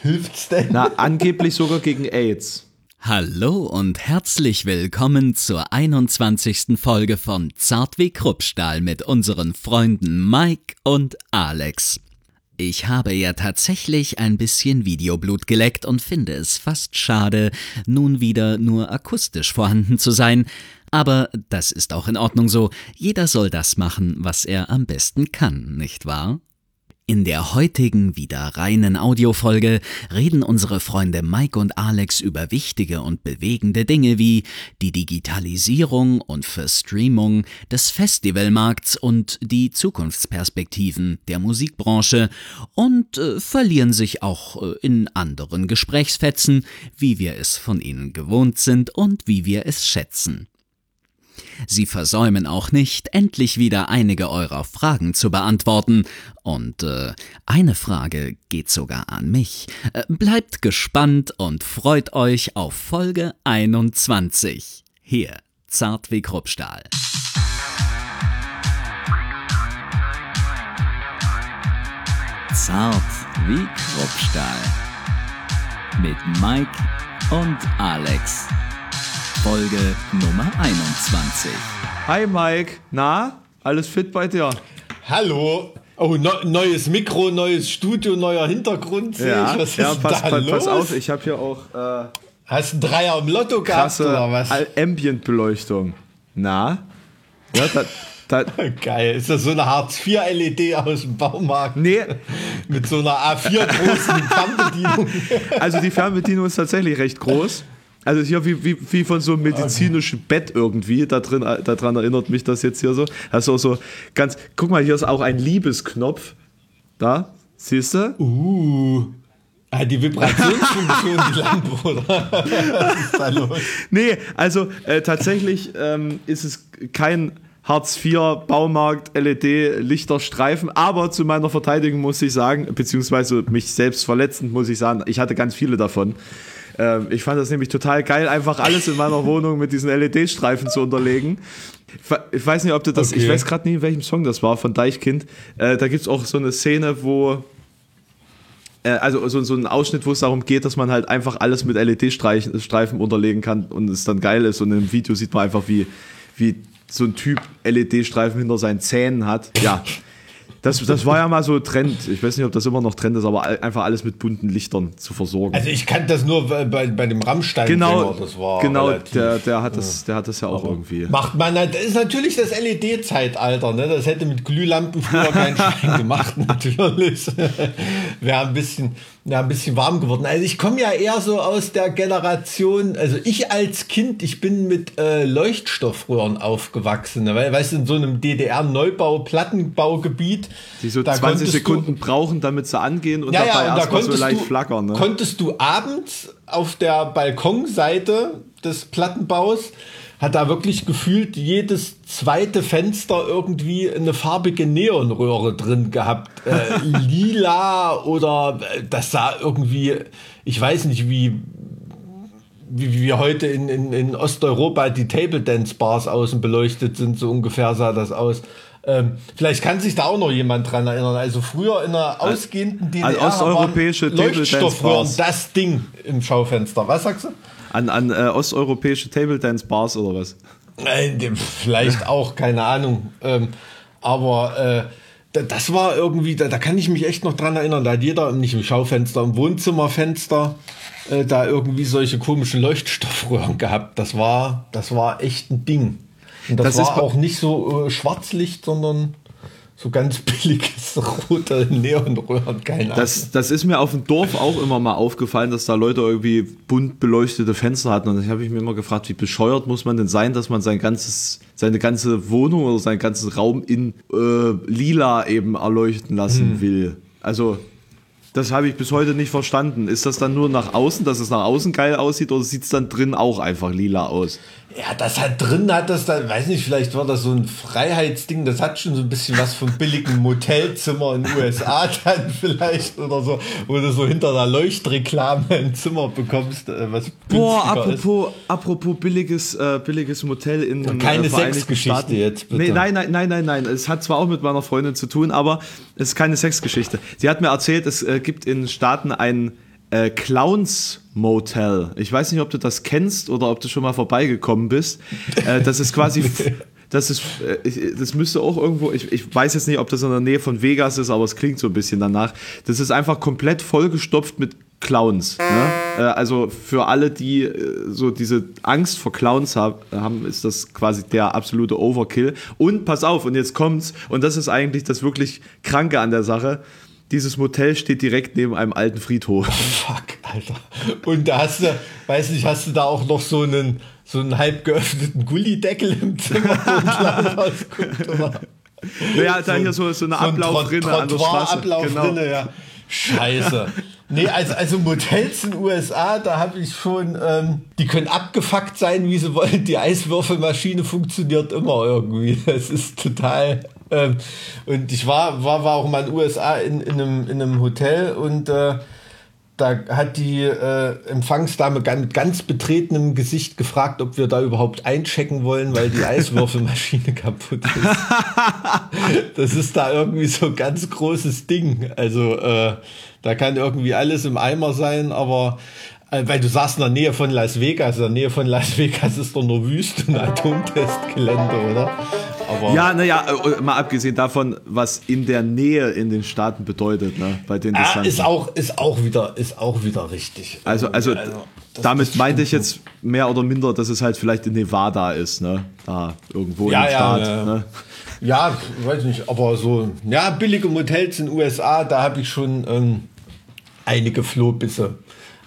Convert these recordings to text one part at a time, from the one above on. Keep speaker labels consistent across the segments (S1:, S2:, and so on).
S1: Hilft's denn?
S2: Na, angeblich sogar gegen AIDS.
S3: Hallo und herzlich willkommen zur 21. Folge von Zart wie Kruppstahl mit unseren Freunden Mike und Alex. Ich habe ja tatsächlich ein bisschen Videoblut geleckt und finde es fast schade, nun wieder nur akustisch vorhanden zu sein. Aber das ist auch in Ordnung so. Jeder soll das machen, was er am besten kann, nicht wahr? In der heutigen wieder reinen Audiofolge reden unsere Freunde Mike und Alex über wichtige und bewegende Dinge wie die Digitalisierung und Verstreamung des Festivalmarkts und die Zukunftsperspektiven der Musikbranche und äh, verlieren sich auch äh, in anderen Gesprächsfetzen, wie wir es von ihnen gewohnt sind und wie wir es schätzen. Sie versäumen auch nicht, endlich wieder einige eurer Fragen zu beantworten. Und äh, eine Frage geht sogar an mich. Äh, bleibt gespannt und freut euch auf Folge 21. Hier, zart wie Kruppstahl. Zart wie Kruppstahl. Mit Mike und Alex. Folge Nummer 21.
S2: Hi Mike, na, alles fit bei dir?
S1: Hallo. Oh, no, neues Mikro, neues Studio, neuer Hintergrund. sehe
S2: Ja,
S1: ich. Was
S2: ja
S1: ist
S2: pass,
S1: da
S2: pass,
S1: los?
S2: pass auf, ich habe hier auch äh,
S1: Hast einen Dreier im Lotto gehabt
S2: krasse
S1: oder was?
S2: Ambient-Beleuchtung. Na? Ja, da, da,
S1: Geil. Ist das so eine Hartz-IV-LED aus dem Baumarkt?
S2: nee,
S1: Mit so einer A4 großen Fernbedienung.
S2: also die Fernbedienung ist tatsächlich recht groß. Also hier wie, wie, wie von so einem medizinischen Bett irgendwie. Da drin, daran erinnert mich das jetzt hier so. Also so ganz. Guck mal, hier ist auch ein Liebesknopf. Da, siehst du?
S1: Uh. Ah, die Vibrationsfunktion, die Lampe, oder? Was ist da los?
S2: Nee, also äh, tatsächlich ähm, ist es kein Hartz IV Baumarkt LED Lichterstreifen, aber zu meiner Verteidigung muss ich sagen, beziehungsweise mich selbst verletzend muss ich sagen, ich hatte ganz viele davon. Ähm, ich fand das nämlich total geil, einfach alles in meiner Wohnung mit diesen LED-Streifen zu unterlegen. Ich we- Ich weiß nicht, ob du das, ich
S1: Okay.
S2: weiß gerade nie, in welchem Song das war, von Deichkind. Äh, da gibt es auch so eine Szene, wo äh, also so, so ein Ausschnitt, wo es darum geht, dass man halt einfach alles mit LED-Streifen unterlegen kann und es dann geil ist. Und im Video sieht man einfach, wie, wie so ein Typ LED-Streifen hinter seinen Zähnen hat. Ja. Das, das war ja mal so Trend. Ich weiß nicht, ob das immer noch Trend ist, aber einfach alles mit bunten Lichtern zu versorgen.
S1: Also ich kannte das nur bei, bei, dem rammstein
S2: genau,
S1: das war
S2: genau der, der, hat das, der hat das ja auch irgendwie.
S1: Macht man, halt- das ist natürlich das LED-Zeitalter, ne? Das hätte mit Glühlampen früher kein Schein gemacht, natürlich. Wäre ein bisschen, ja, ein bisschen warm geworden. Also ich komme ja eher so aus der Generation, also ich als Kind, ich bin mit äh, Leuchtstoffröhren aufgewachsen, ne? weil, weißt du, in so einem DDR-Neubau, Plattenbaugebiet.
S2: Die so
S1: da
S2: 20
S1: konntest du-
S2: Sekunden brauchen, damit sie angehen und
S1: ja,
S2: dabei
S1: ja, und da
S2: erstmal so
S1: konntest,
S2: leicht
S1: du,
S2: flackern. Ne?
S1: konntest du abends auf der Balkonseite des Plattenbaus, hat da wirklich gefühlt jedes zweite Fenster irgendwie eine farbige Neonröhre drin gehabt. Äh, lila oder äh, das sah irgendwie, ich weiß nicht, wie wie wie wir heute in, in, in Osteuropa die Table Dance Bars außen beleuchtet sind, so ungefähr sah das aus. Ähm, vielleicht kann sich da auch noch jemand dran erinnern. Also früher in einer ausgehenden DDR
S2: an osteuropäische
S1: waren Leuchtstoffröhren das Ding im Schaufenster. Was sagst du?
S2: An, an äh, osteuropäische Table Dance Bars oder was?
S1: Dem- Vielleicht auch, keine Ahnung. Ähm, aber äh, da- das war irgendwie, da, da kann ich mich echt noch dran erinnern. Da hat jeder, nicht im Schaufenster, im Wohnzimmerfenster, äh, da irgendwie solche komischen Leuchtstoffröhren gehabt. Das war, das war echt ein Ding. Und das,
S2: Das ist
S1: war auch nicht so äh, Schwarzlicht, sondern so ganz billiges rote Neonröhren, keine Ahnung.
S2: Das, das ist mir auf dem Dorf auch immer mal aufgefallen, dass da Leute irgendwie bunt beleuchtete Fenster hatten. Und da habe ich mir immer gefragt, wie bescheuert muss man denn sein, dass man sein ganzes, seine ganze Wohnung oder seinen ganzen Raum in äh, lila eben erleuchten lassen
S1: Hm.
S2: will. Also, das habe ich bis heute nicht verstanden. Ist das dann nur nach außen, dass es nach außen geil aussieht, oder sieht es dann drin auch einfach lila aus?
S1: Ja, das hat drin, hat das da, weiß nicht, vielleicht war das so ein Freiheitsding, das hat schon so ein bisschen was vom billigen Motelzimmer in den USA dann vielleicht oder so, wo du so hinter der Leuchtreklame ein Zimmer bekommst, äh, was
S2: Boah,
S1: günstiger ist.
S2: apropos, apropos billiges, äh, billiges Motel in
S1: Und keine
S2: äh,
S1: Sexgeschichte
S2: Staaten.
S1: jetzt, bitte.
S2: Nee, nein, nein, nein, nein, nein. Es hat zwar auch mit meiner Freundin zu tun, aber es ist keine Sexgeschichte. Sie hat mir erzählt, es äh, gibt in Staaten ein äh, Clowns Motel. Ich weiß nicht, ob du das kennst oder ob du schon mal vorbeigekommen bist. Äh, das ist quasi. Das ist, äh, das müsste auch irgendwo, ich, ich weiß jetzt nicht, ob das in der Nähe von Vegas ist, aber es klingt so ein bisschen danach. Das ist einfach komplett vollgestopft mit Clowns. Ne? Äh, also für alle, die äh, so diese Angst vor Clowns haben, ist das quasi der absolute Overkill. Und pass auf, und jetzt kommt's, und das ist eigentlich das wirklich Kranke an der Sache dieses Motel steht direkt neben einem alten Friedhof.
S1: Oh, fuck, Alter. Und da hast du, weiß nicht, hast du da auch noch so einen, so einen halb geöffneten Gullideckel im Zimmer, wo ein rausguckt, oder?
S2: Ja, da so, hier so, so eine so Ablaufrinne an der Straße.
S1: Ablaufrinne, genau. ja. Scheiße. Nee, also, also Motels in den USA, da habe ich schon, ähm, die können abgefuckt sein, wie sie wollen. Die Eiswürfelmaschine funktioniert immer irgendwie. Das ist total ähm, und ich war, war, war auch mal in den USA in, in, einem, in einem Hotel und äh, da hat die äh, Empfangsdame mit ganz betretenem Gesicht gefragt, ob wir da überhaupt einchecken wollen, weil die Eiswürfelmaschine kaputt ist. das ist da irgendwie so ein ganz großes Ding. Also äh, da kann irgendwie alles im Eimer sein, aber äh, weil du sagst in der Nähe von Las Vegas, in der Nähe von Las Vegas ist doch nur Wüste und Atomtestgelände, oder?
S2: Aber ja, naja, äh, mal abgesehen davon, was in der Nähe in den Staaten bedeutet, ne, bei den
S1: ja, ist auch ist auch wieder ist auch wieder richtig.
S2: Also also, also damit meinte ich jetzt mehr oder minder, dass es halt vielleicht in Nevada ist, ne, da irgendwo
S1: ja,
S2: im
S1: ja,
S2: Staat.
S1: Ja,
S2: ne?
S1: ja, weiß nicht, aber so ja billige Motels in den USA, da habe ich schon ähm, einige Flohbisse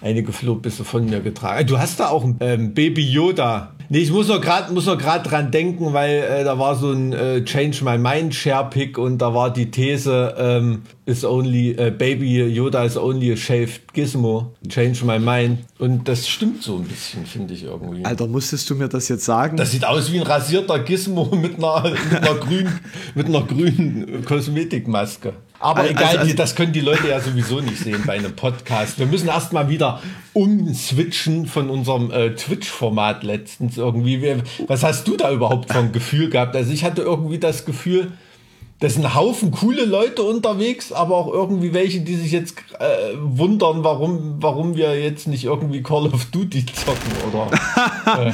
S1: einige Flohbisse von mir getragen. Du hast da auch ein ähm, Baby Yoda Nee, ich muss noch gerade muss noch gerade dran denken, weil äh, da war so ein äh, Change My Mind Share Pick und da war die These ähm, is only äh, Baby Yoda is only a shaved Gizmo. Change My Mind und das stimmt so ein bisschen, finde ich irgendwie.
S2: Alter, musstest du mir das jetzt sagen?
S1: Das sieht aus wie ein rasierter Gizmo mit einer mit einer grünen mit einer grünen Kosmetikmaske. Aber also, egal, also, das können die Leute ja sowieso nicht sehen bei einem Podcast. Wir müssen erstmal wieder umswitchen von unserem äh, Twitch-Format letztens irgendwie. Was hast du da überhaupt von Gefühl gehabt? Also ich hatte irgendwie das Gefühl, das sind ein Haufen coole Leute unterwegs, aber auch irgendwie welche, die sich jetzt äh, wundern, warum, warum wir jetzt nicht irgendwie Call of Duty zocken oder.
S2: äh.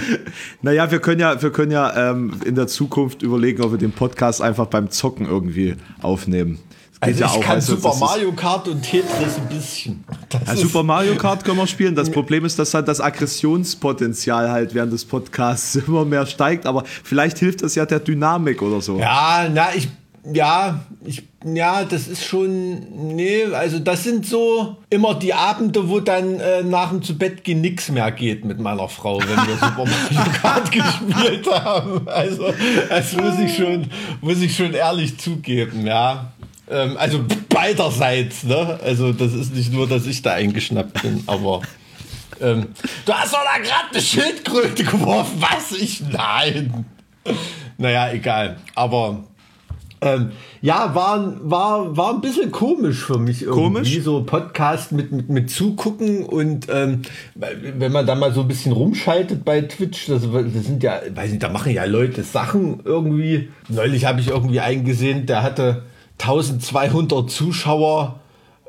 S2: Naja, wir können ja, wir können ja ähm, in der Zukunft überlegen, ob wir den Podcast einfach beim Zocken irgendwie aufnehmen.
S1: Also ich ja kann also, Super Mario Kart und Tetris ein bisschen.
S2: Ja, Super Mario Kart können wir spielen. Das Problem ist, dass halt das Aggressionspotenzial halt während des Podcasts immer mehr steigt, aber vielleicht hilft das ja der Dynamik oder so.
S1: Ja, na, ich, ja, ich, ja, das ist schon, nee, also das sind so immer die Abende, wo dann äh, nach dem zu Bett gehen nichts mehr geht mit meiner Frau, wenn wir Super Mario Kart gespielt haben. Also, das muss ich schon, muss ich schon ehrlich zugeben, ja. Ähm, also beiderseits, ne? Also das ist nicht nur, dass ich da eingeschnappt bin, aber ähm, du hast doch da gerade eine Schildkröte geworfen, was ich? Nein. Naja, egal. Aber ähm, ja, war, war, war ein bisschen komisch für mich irgendwie. Komisch? So Podcast mit, mit, mit Zugucken und ähm, wenn man da mal so ein bisschen rumschaltet bei Twitch, das, das sind ja, weiß nicht, da machen ja Leute Sachen irgendwie. Neulich habe ich irgendwie eingesehen, der hatte 1200 Zuschauer,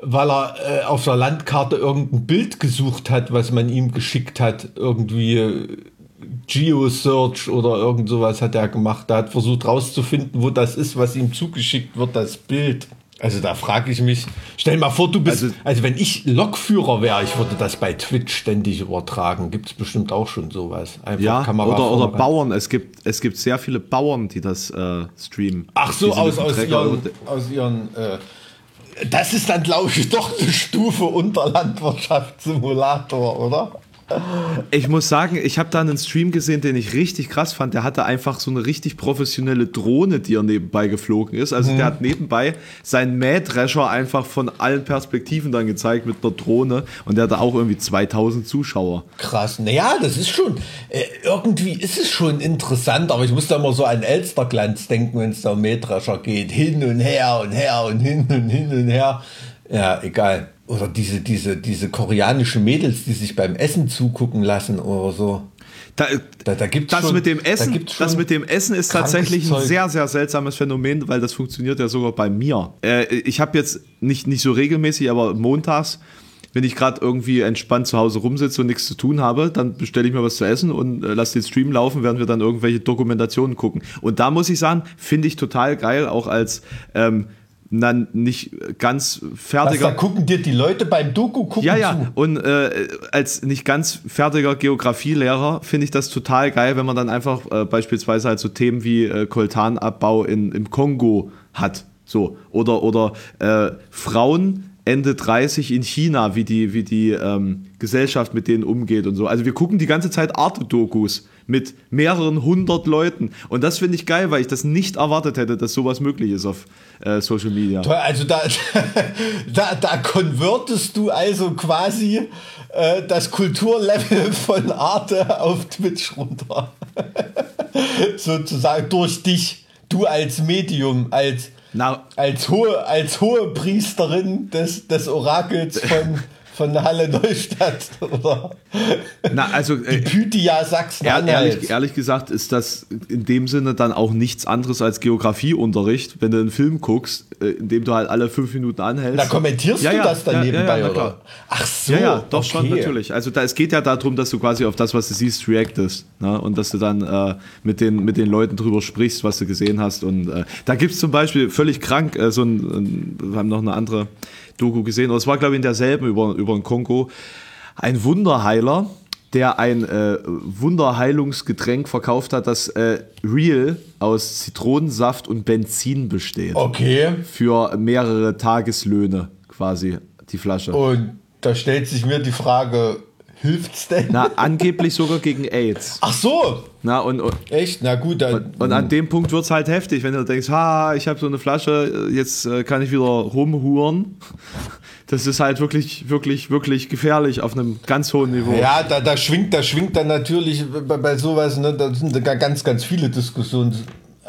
S1: weil er äh, auf der Landkarte irgendein Bild gesucht hat, was man ihm geschickt hat. Irgendwie Geo-Search oder irgend sowas hat er gemacht. Er hat versucht rauszufinden, wo das ist, was ihm zugeschickt wird, das Bild. Also da frage ich mich, stell mal vor, du bist, also, also wenn ich Lokführer wäre, ich würde das bei Twitch ständig übertragen. Gibt es bestimmt auch schon sowas.
S2: Einfach ja, Kamera oder, oder Bauern. Es gibt, es gibt sehr viele Bauern, die das äh, streamen.
S1: Ach so, aus, aus ihren, aus ihren äh, das ist dann, glaube ich, doch eine Stufe unter Landwirtschaftssimulator, oder?
S2: Ich muss sagen, ich habe da einen Stream gesehen, den ich richtig krass fand. Der hatte einfach so eine richtig professionelle Drohne, die er nebenbei geflogen ist. Also mhm. der hat nebenbei seinen Mähdrescher einfach von allen Perspektiven dann gezeigt mit einer Drohne und der hatte auch irgendwie 2000 Zuschauer.
S1: Krass. Naja, das ist schon, äh, irgendwie ist es schon interessant, aber ich muss da immer so an Elsterglanz denken, wenn es da um Mähdrescher geht. Hin und her und her und hin und hin und her. Ja, egal oder diese, diese, diese koreanischen Mädels, die sich beim Essen zugucken lassen oder so.
S2: Da, da, da gibt's das schon, mit dem Essen, da das mit dem Essen ist tatsächlich ein sehr, sehr seltsames Phänomen, weil das funktioniert ja sogar bei mir. Äh, ich habe jetzt nicht, nicht so regelmäßig, aber montags wenn ich gerade irgendwie entspannt zu Hause rumsitze und nichts zu tun habe, dann bestelle ich mir was zu essen und äh, lasse den Stream laufen, während wir dann irgendwelche Dokumentationen gucken. Und da muss ich sagen, finde ich total geil, auch als ähm, dann nicht ganz fertiger.
S1: Was, da gucken dir die Leute beim Doku gucken
S2: Ja, ja.
S1: zu.
S2: Und äh, als nicht ganz fertiger Geografielehrer finde ich das total geil, wenn man dann einfach äh, beispielsweise halt so Themen wie äh, Koltanabbau in, im Kongo hat. So. Oder, oder äh, Frauen Ende 30 in China, wie die, wie die ähm, Gesellschaft mit denen umgeht und so. Also wir gucken die ganze Zeit Arte-Dokus mit mehreren hundert Leuten. Und das finde ich geil, weil ich das nicht erwartet hätte, dass sowas möglich ist auf äh, Social Media.
S1: Also da, da, da konvertest du also quasi äh, das Kulturlevel von Arte auf Twitch runter. Sozusagen durch dich, du als Medium, als,
S2: Na,
S1: als, hohe, als hohe Priesterin des, des Orakels von, von Halle Neustadt oder
S2: na also
S1: die
S2: äh,
S1: Pythia Sachsen-Anhalt.
S2: ehrlich, ehrlich gesagt ist das in dem Sinne dann auch nichts anderes als Geografieunterricht, wenn du einen Film guckst, äh, in dem du halt alle fünf Minuten anhältst.
S1: Da kommentierst
S2: Ja,
S1: du
S2: ja,
S1: das dann
S2: ja,
S1: nebenbei,
S2: ja,
S1: oder? Ach so.
S2: Ja, ja, doch schon,
S1: okay.
S2: natürlich. Also da, es geht ja darum, dass du quasi auf das, was du siehst, reactest. Ne? Und dass du dann äh, mit, den, mit den Leuten drüber sprichst, was du gesehen hast. Und äh, da gibt es zum Beispiel völlig krank, äh, so ein, ein, wir haben noch eine andere Doku gesehen, oder es war, glaube ich, in derselben über, über den Kongo, ein Wunderheiler, der ein äh, Wunderheilungsgetränk verkauft hat, das äh, real aus Zitronensaft und Benzin besteht.
S1: Okay.
S2: Für mehrere Tageslöhne quasi, die Flasche.
S1: Und da stellt sich mir die Frage, hilft's denn?
S2: Na, angeblich sogar gegen AIDS.
S1: Ach so,
S2: Na, und, und,
S1: echt? Na gut, dann.
S2: und an dem Punkt wird es halt heftig, wenn du denkst, ha, ich habe so eine Flasche, jetzt äh, kann ich wieder rumhuren. Das ist halt wirklich, wirklich, wirklich gefährlich auf einem ganz hohen Niveau.
S1: ja, da, da schwingt, da schwingt dann natürlich bei, bei sowas, ne, da sind ganz, ganz viele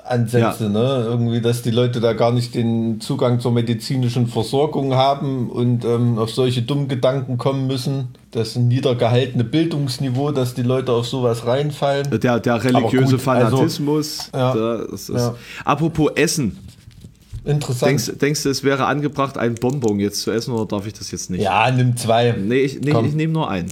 S1: Diskussionsansätze,
S2: Ja.
S1: ne? Irgendwie, dass die Leute da gar nicht den Zugang zur medizinischen Versorgung haben und ähm, auf solche dummen Gedanken kommen müssen. Das niedergehaltene Bildungsniveau, dass die Leute auf sowas reinfallen.
S2: Der, der religiöse
S1: gut, also-
S2: Fanatismus.
S1: Ja.
S2: das ist,
S1: Ja.
S2: Apropos Essen.
S1: Interessant.
S2: Denkst, denkst du, es wäre angebracht, ein Bonbon jetzt zu essen oder darf ich das jetzt nicht?
S1: ja, nimm zwei.
S2: Nee, ich, nee, ich nehme nur einen.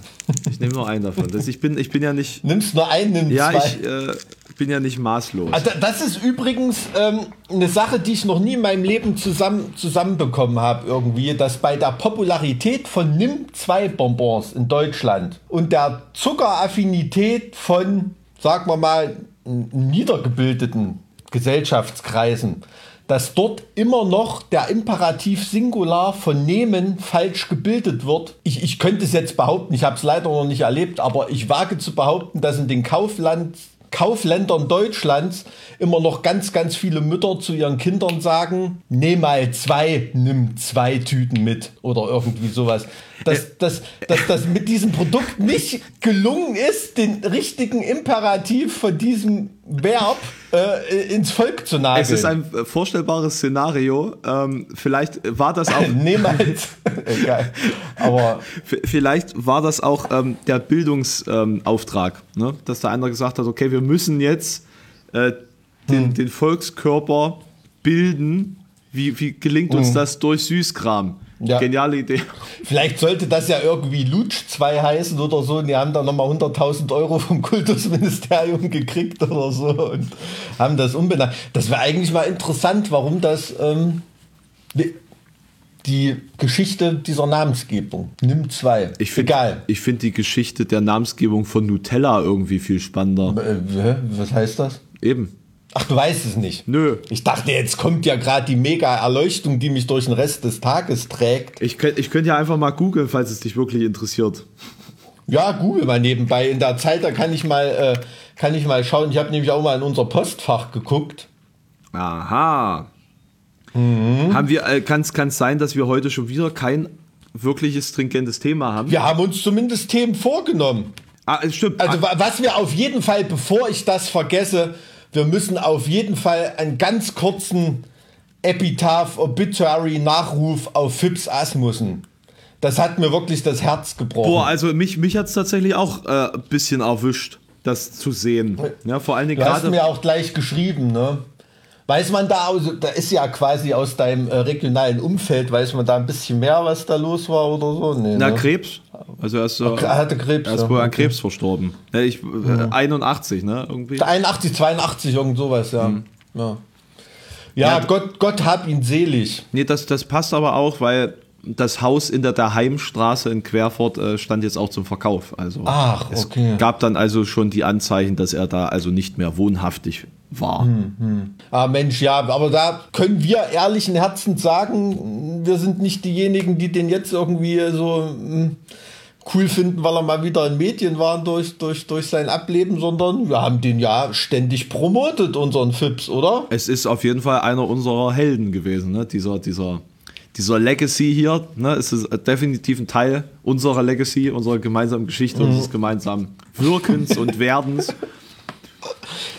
S2: Ich nehme nur einen davon. Das, ich, bin, ich bin ja nicht.
S1: Nimmst nur einen, nimm
S2: Ja,
S1: zwei.
S2: ich äh, bin ja nicht maßlos.
S1: Also das ist übrigens ähm, eine Sache, die ich noch nie in meinem Leben zusammen, zusammenbekommen habe irgendwie, dass bei der Popularität von Nimm 2 Bonbons in Deutschland und der Zuckeraffinität von, sagen wir mal, niedergebildeten Gesellschaftskreisen, dass dort immer noch der Imperativ Singular von nehmen falsch gebildet wird. Ich, ich könnte es jetzt behaupten, ich habe es leider noch nicht erlebt, aber ich wage zu behaupten, dass in den Kaufland, Kaufländern Deutschlands immer noch ganz, ganz viele Mütter zu ihren Kindern sagen, nehm mal zwei, nimm zwei Tüten mit oder irgendwie sowas. Dass, dass, dass das mit diesem Produkt nicht gelungen ist, den richtigen Imperativ von diesem Verb äh, ins Volk zu nageln.
S2: Es ist ein äh, vorstellbares Szenario. Ähm, vielleicht war das auch.
S1: Egal. Aber
S2: Vielleicht war das auch ähm, der Bildungsauftrag, ähm, ne? dass da einer gesagt hat, okay, wir müssen jetzt äh, den,
S1: Hm.
S2: den Volkskörper bilden. Wie, wie gelingt uns das durch Süßkram?
S1: Ja.
S2: Geniale Idee.
S1: vielleicht sollte das ja irgendwie Lutsch 2 heißen oder so. Und die haben da nochmal 100.000 Euro vom Kultusministerium gekriegt oder so und haben das umbenannt. Das wäre eigentlich mal interessant, warum das ähm, die Geschichte dieser Namensgebung. Nimm 2.
S2: Ich finde
S1: Egal.
S2: ich find die Geschichte der Namensgebung von Nutella irgendwie viel spannender.
S1: Äh, was heißt das?
S2: Eben.
S1: Ach, du weißt es nicht.
S2: Nö.
S1: Ich dachte, jetzt kommt ja gerade die mega Erleuchtung, die mich durch den Rest des Tages trägt.
S2: Ich könnte ich könnt ja einfach mal googeln, falls es dich wirklich interessiert.
S1: Ja, google mal nebenbei. In der Zeit, da kann ich mal, äh, kann ich mal schauen. Ich habe nämlich auch mal in unser Postfach geguckt.
S2: Aha.
S1: Mhm.
S2: Haben wir, äh, kann es sein, dass wir heute schon wieder kein wirkliches stringentes Thema haben?
S1: Wir haben uns zumindest Themen vorgenommen.
S2: Ah, es stimmt.
S1: Also wa- was wir auf jeden Fall, bevor ich das vergesse, wir müssen auf jeden Fall einen ganz kurzen Epitaph, Obituary, Nachruf auf Phipps Asmussen. Das hat mir wirklich das Herz gebrochen.
S2: boah, also mich, mich hat es tatsächlich auch äh, ein bisschen erwischt, das zu sehen. Ja, vor allen Dingen
S1: du hast mir auch gleich geschrieben, ne? Weiß man da, also, da ist ja quasi aus deinem äh, regionalen Umfeld, weiß man da ein bisschen mehr, was da los war oder so? Nee,
S2: Na,
S1: ne?
S2: Krebs. Also er ist, äh,
S1: er hatte Krebs.
S2: er ist
S1: ja.
S2: wohl an Krebs verstorben. Ich, äh, 81, ne? Irgendwie.
S1: 81, 82, irgend sowas, ja.
S2: Mhm.
S1: Ja, ja,
S2: Ja,
S1: Gott, Gott hab ihn selig.
S2: Nee, das, das passt aber auch, weil das Haus in der Daheimstraße in Querfurt äh, stand jetzt auch zum Verkauf. Also
S1: Ach,
S2: es
S1: okay.
S2: gab dann also schon die Anzeichen, dass er da also nicht mehr wohnhaftig war.
S1: Hm. Ah, Mensch, ja, aber da können wir ehrlichen Herzens sagen, wir sind nicht diejenigen, die den jetzt irgendwie so mm, cool finden, weil er mal wieder in Medien war durch, durch, durch sein Ableben, sondern wir haben den ja ständig promotet, unseren Fips, oder?
S2: Es ist auf jeden Fall einer unserer Helden gewesen, ne? dieser, dieser, dieser Legacy hier. Ne? Es ist definitiv ein Teil unserer Legacy, unserer gemeinsamen Geschichte,
S1: Mhm.
S2: unseres gemeinsamen Wirkens und Werdens.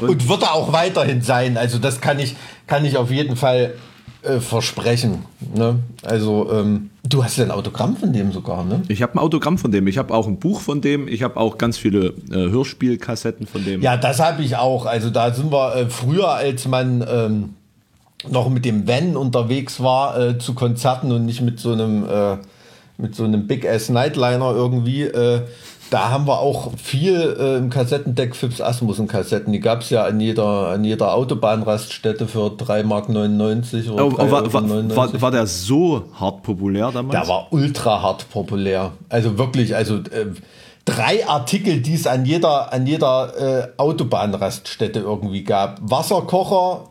S1: Und wird er auch weiterhin sein. Also das kann ich, kann ich auf jeden Fall äh, versprechen. Ne? Also ähm, du hast ja ein Autogramm von dem sogar, ne?
S2: Ich habe ein Autogramm von dem, ich habe auch ein Buch von dem, ich habe auch ganz viele äh, Hörspielkassetten von dem.
S1: Ja, das habe ich auch. Also da sind wir äh, früher, als man ähm, noch mit dem Van unterwegs war äh, zu Konzerten und nicht mit so einem äh, mit so einem Big Ass Nightliner irgendwie. Äh, da haben wir auch viel äh, im Kassettendeck Fips Asmussen Kassetten. Die gab es ja an jeder, an jeder Autobahnraststätte für 3,99 Mark oder
S2: Oh,
S1: 3,99
S2: war, war, war, war der so hart populär damals?
S1: der war ultra hart populär. Also wirklich, also äh, drei Artikel, die es an jeder, an jeder äh, Autobahnraststätte irgendwie gab. Wasserkocher,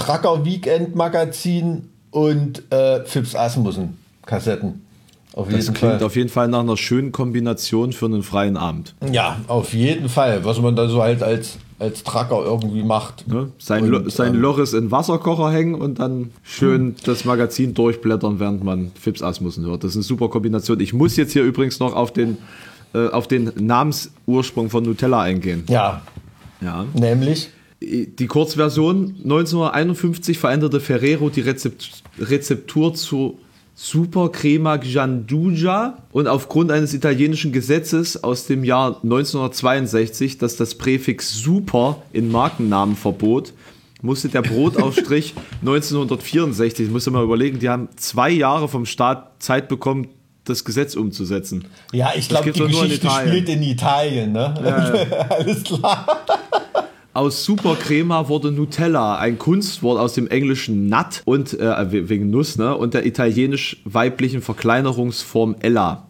S1: Trucker Weekend Magazin und äh, Fips Asmussen Kassetten. Auf
S2: das
S1: jeden
S2: klingt
S1: Fall.
S2: auf jeden Fall nach einer schönen Kombination für einen freien Abend.
S1: ja, auf jeden Fall. Was man da so halt als, als Trucker irgendwie macht.
S2: Ne? Sein,
S1: Und,
S2: Lo sein
S1: ähm,
S2: Loris in Wasserkocher hängen und dann schön das Magazin durchblättern, während man Fips Asmussen hört. Das ist eine super Kombination. Ich muss jetzt hier übrigens noch auf den, äh, auf den Namensursprung von Nutella eingehen.
S1: Ja,
S2: Ja.
S1: nämlich.
S2: Die Kurzversion 1951 veränderte Ferrero die Rezept Rezeptur zu Super Crema Gianduja und aufgrund eines italienischen Gesetzes aus dem Jahr 1962, das das Präfix Super in Markennamen verbot, musste der Brotaufstrich 1964, das musst du mal überlegen, die haben zwei Jahre vom Staat Zeit bekommen, das Gesetz umzusetzen.
S1: Ja, ich glaube, die
S2: in
S1: Geschichte
S2: Italien.
S1: spielt in Italien, ne? Alles klar.
S2: Aus Super Crema wurde Nutella, ein Kunstwort aus dem englischen Nut und äh, we- wegen Nuss, ne? Und der italienisch weiblichen Verkleinerungsform Ella.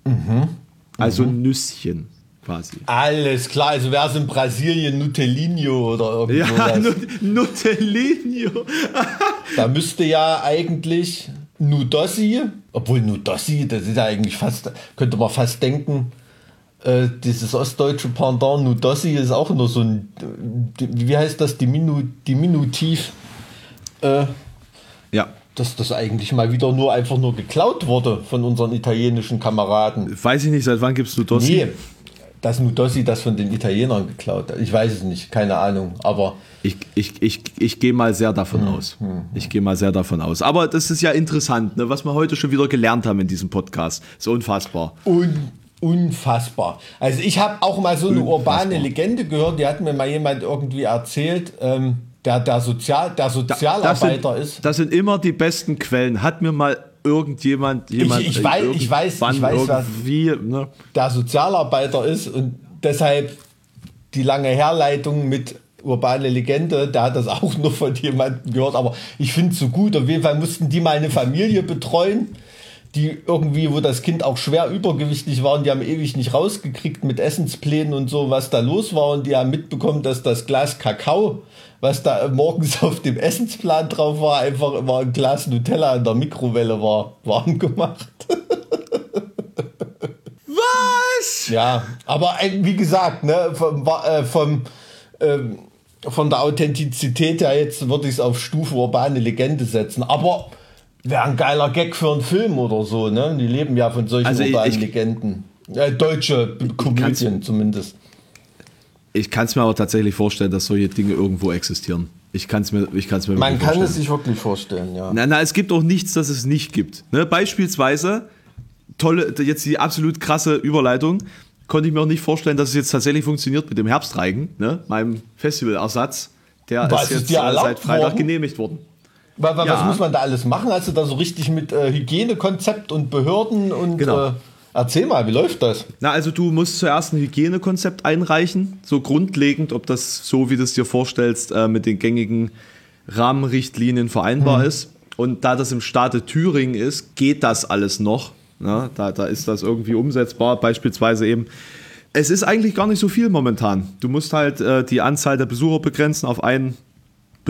S2: Also Nüsschen quasi.
S1: Alles klar, also wäre es in Brasilien Nutelinho oder irgend
S2: Ja. Nut Nutellino.
S1: Da müsste ja eigentlich Nudossi, obwohl Nudossi, das ist ja eigentlich fast, könnte man fast denken, äh, dieses ostdeutsche Pendant Nudossi ist auch nur so ein, wie heißt das, Diminu, Diminutiv, äh,
S2: Ja.
S1: dass das eigentlich mal wieder nur einfach nur geklaut wurde von unseren italienischen Kameraden.
S2: Weiß ich nicht, seit wann gibst du Dossi?
S1: Nee, dass Nudossi das von den Italienern geklaut hat. Ich weiß es nicht, keine Ahnung, aber
S2: Ich, ich, ich, ich gehe mal sehr davon aus. Ich gehe mal sehr davon aus. Aber das ist ja interessant, ne, was wir heute schon wieder gelernt haben in diesem Podcast. Ist unfassbar.
S1: Un unfassbar. Also ich habe auch mal so eine
S2: Unfassbar.
S1: urbane Legende gehört, die hat mir mal jemand irgendwie erzählt, ähm, der, der, Sozial, der
S2: das
S1: Sozialarbeiter
S2: sind,
S1: ist.
S2: Das sind immer die besten Quellen. Hat mir mal irgendjemand, jemand
S1: ich weiß- ich weiß- ich weiß was.
S2: ne?
S1: Der Sozialarbeiter ist und deshalb die lange Herleitung mit urbane Legende, der hat das auch nur von jemandem gehört, aber ich finde es so gut. Auf jeden Fall mussten die mal eine Familie betreuen, die irgendwie, wo das Kind auch schwer übergewichtig war und die haben ewig nicht rausgekriegt mit Essensplänen und so, was da los war und die haben mitbekommen, dass das Glas Kakao, was da morgens auf dem Essensplan drauf war, einfach immer ein Glas Nutella in der Mikrowelle war, warm gemacht.
S2: Was?
S1: Ja, aber äh, wie gesagt, ne, vom, äh, vom, ähm, von der Authentizität her jetzt würde ich es auf Stufe urbane Legende setzen. Aber wäre ein geiler Gag für einen Film oder so, ne? Die leben ja von solchen
S2: Also
S1: urbanen
S2: ich-
S1: Legenden. Äh, deutsche Komödien zumindest.
S2: Ich kann es mir aber tatsächlich vorstellen, dass solche Dinge irgendwo existieren. Ich kann es mir, ich kann's mir
S1: Man kann
S2: vorstellen.
S1: es sich wirklich vorstellen, ja.
S2: Na, na, es gibt auch nichts, das es nicht gibt. Ne? Beispielsweise, tolle, jetzt die absolut krasse Überleitung, konnte ich mir auch nicht vorstellen, dass es jetzt tatsächlich funktioniert mit dem Herbstreigen, ne? meinem Festivalersatz. Der
S1: Was
S2: ist
S1: ist
S2: jetzt äh, seit Freitag
S1: worden?
S2: genehmigt worden.
S1: Was, was
S2: Ja.
S1: muss man da alles machen? Hast du da so richtig mit äh, Hygienekonzept und Behörden und
S2: Genau.
S1: äh, erzähl mal, wie läuft das?
S2: Na, also du musst zuerst ein Hygienekonzept einreichen, so grundlegend, ob das so, wie du es dir vorstellst, äh, mit den gängigen Rahmenrichtlinien vereinbar ist. Und da das im Staate Thüringen ist, geht das alles noch. Na, da, da ist das irgendwie umsetzbar. Beispielsweise eben, es ist eigentlich gar nicht so viel momentan. Du musst halt äh, die Anzahl der Besucher begrenzen auf einen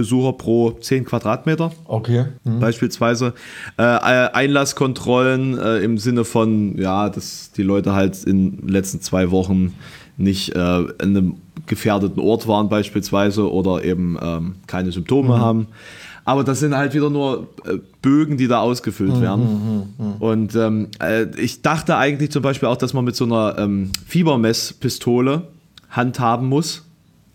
S2: Besucher pro 10 Quadratmeter
S1: Okay.
S2: beispielsweise. Äh, Einlasskontrollen äh, im Sinne von, ja, dass die Leute halt in den letzten zwei Wochen nicht äh, an einem gefährdeten Ort waren beispielsweise oder eben ähm, keine Symptome haben. Aber das sind halt wieder nur äh, Bögen, die da ausgefüllt werden. Und ähm, äh, ich dachte eigentlich zum Beispiel auch, dass man mit so einer ähm, Fiebermesspistole handhaben muss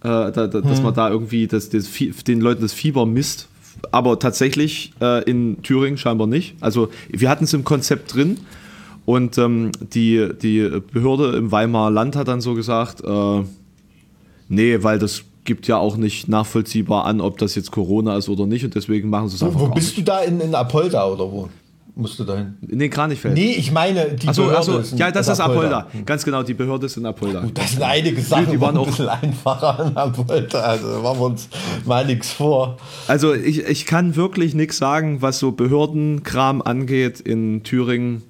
S2: äh, da, da, dass man da irgendwie das, das, den Leuten das Fieber misst. Aber tatsächlich äh, in Thüringen scheinbar nicht. Also wir hatten es im Konzept drin und ähm, die, die Behörde im Weimarer Land hat dann so gesagt, äh, nee, weil das gibt ja auch nicht nachvollziehbar an, ob das jetzt Corona ist oder nicht und deswegen machen sie es einfach
S1: Wo, bist du da in, in Apolda oder wo? Musst du da hin?
S2: nicht. In den Kranichfeld.
S1: Nee, ich meine, die
S2: Achso,
S1: Behörde
S2: achso,
S1: ist in-
S2: ja, das ist Apolda. Ganz genau, die Behörde ist in Apolda.
S1: Das sind einige Sachen,
S2: die waren
S1: waren ein
S2: auch-
S1: bisschen einfacher in Apolda. Also machen wir uns mal nichts vor.
S2: Also ich, ich kann wirklich nichts sagen, was so Behördenkram angeht in Thüringen.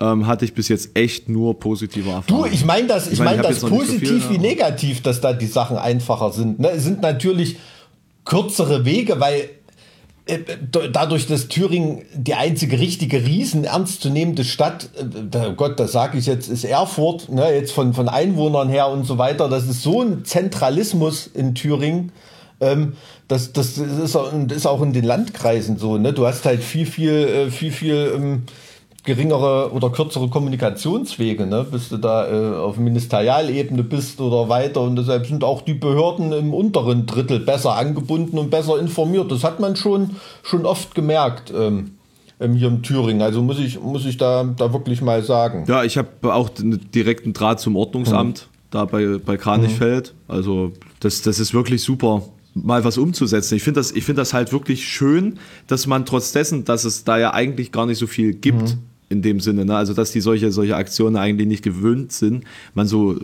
S2: Ähm, hatte ich bis jetzt echt nur positive
S1: Du,
S2: Erfahrungen.
S1: ich meine das, ich
S2: Ich
S1: mein
S2: hab
S1: das
S2: nicht so
S1: positiv
S2: viel,
S1: wie negativ, dass da die Sachen einfacher sind. Ne? Es sind natürlich kürzere Wege, weil dadurch, dass Thüringen die einzige richtige riesen ernstzunehmende Stadt, äh, da- Gott, das sage ich jetzt, ist Erfurt, ne? jetzt von, von Einwohnern her und so weiter, das ist so ein Zentralismus in Thüringen. Ähm, das, das ist, ist auch in den Landkreisen so. Ne? Du hast halt viel, viel, äh, viel, viel ähm, geringere oder kürzere Kommunikationswege, ne? bis du da äh, auf Ministerialebene bist oder weiter. Und deshalb sind auch die Behörden im unteren Drittel besser angebunden und besser informiert. Das hat man schon, schon oft gemerkt ähm, ähm, hier in Thüringen. Also muss ich, muss ich da, da wirklich mal sagen.
S2: Ja, ich habe auch einen direkten Draht zum Ordnungsamt da bei, bei Kranichfeld. Also das, das ist wirklich super, mal was umzusetzen. Ich finde das, ich find das halt wirklich schön, dass man trotz dessen, dass es da ja eigentlich gar nicht so viel gibt, in dem Sinne, ne? also dass die solche, solche Aktionen eigentlich nicht gewöhnt sind, man so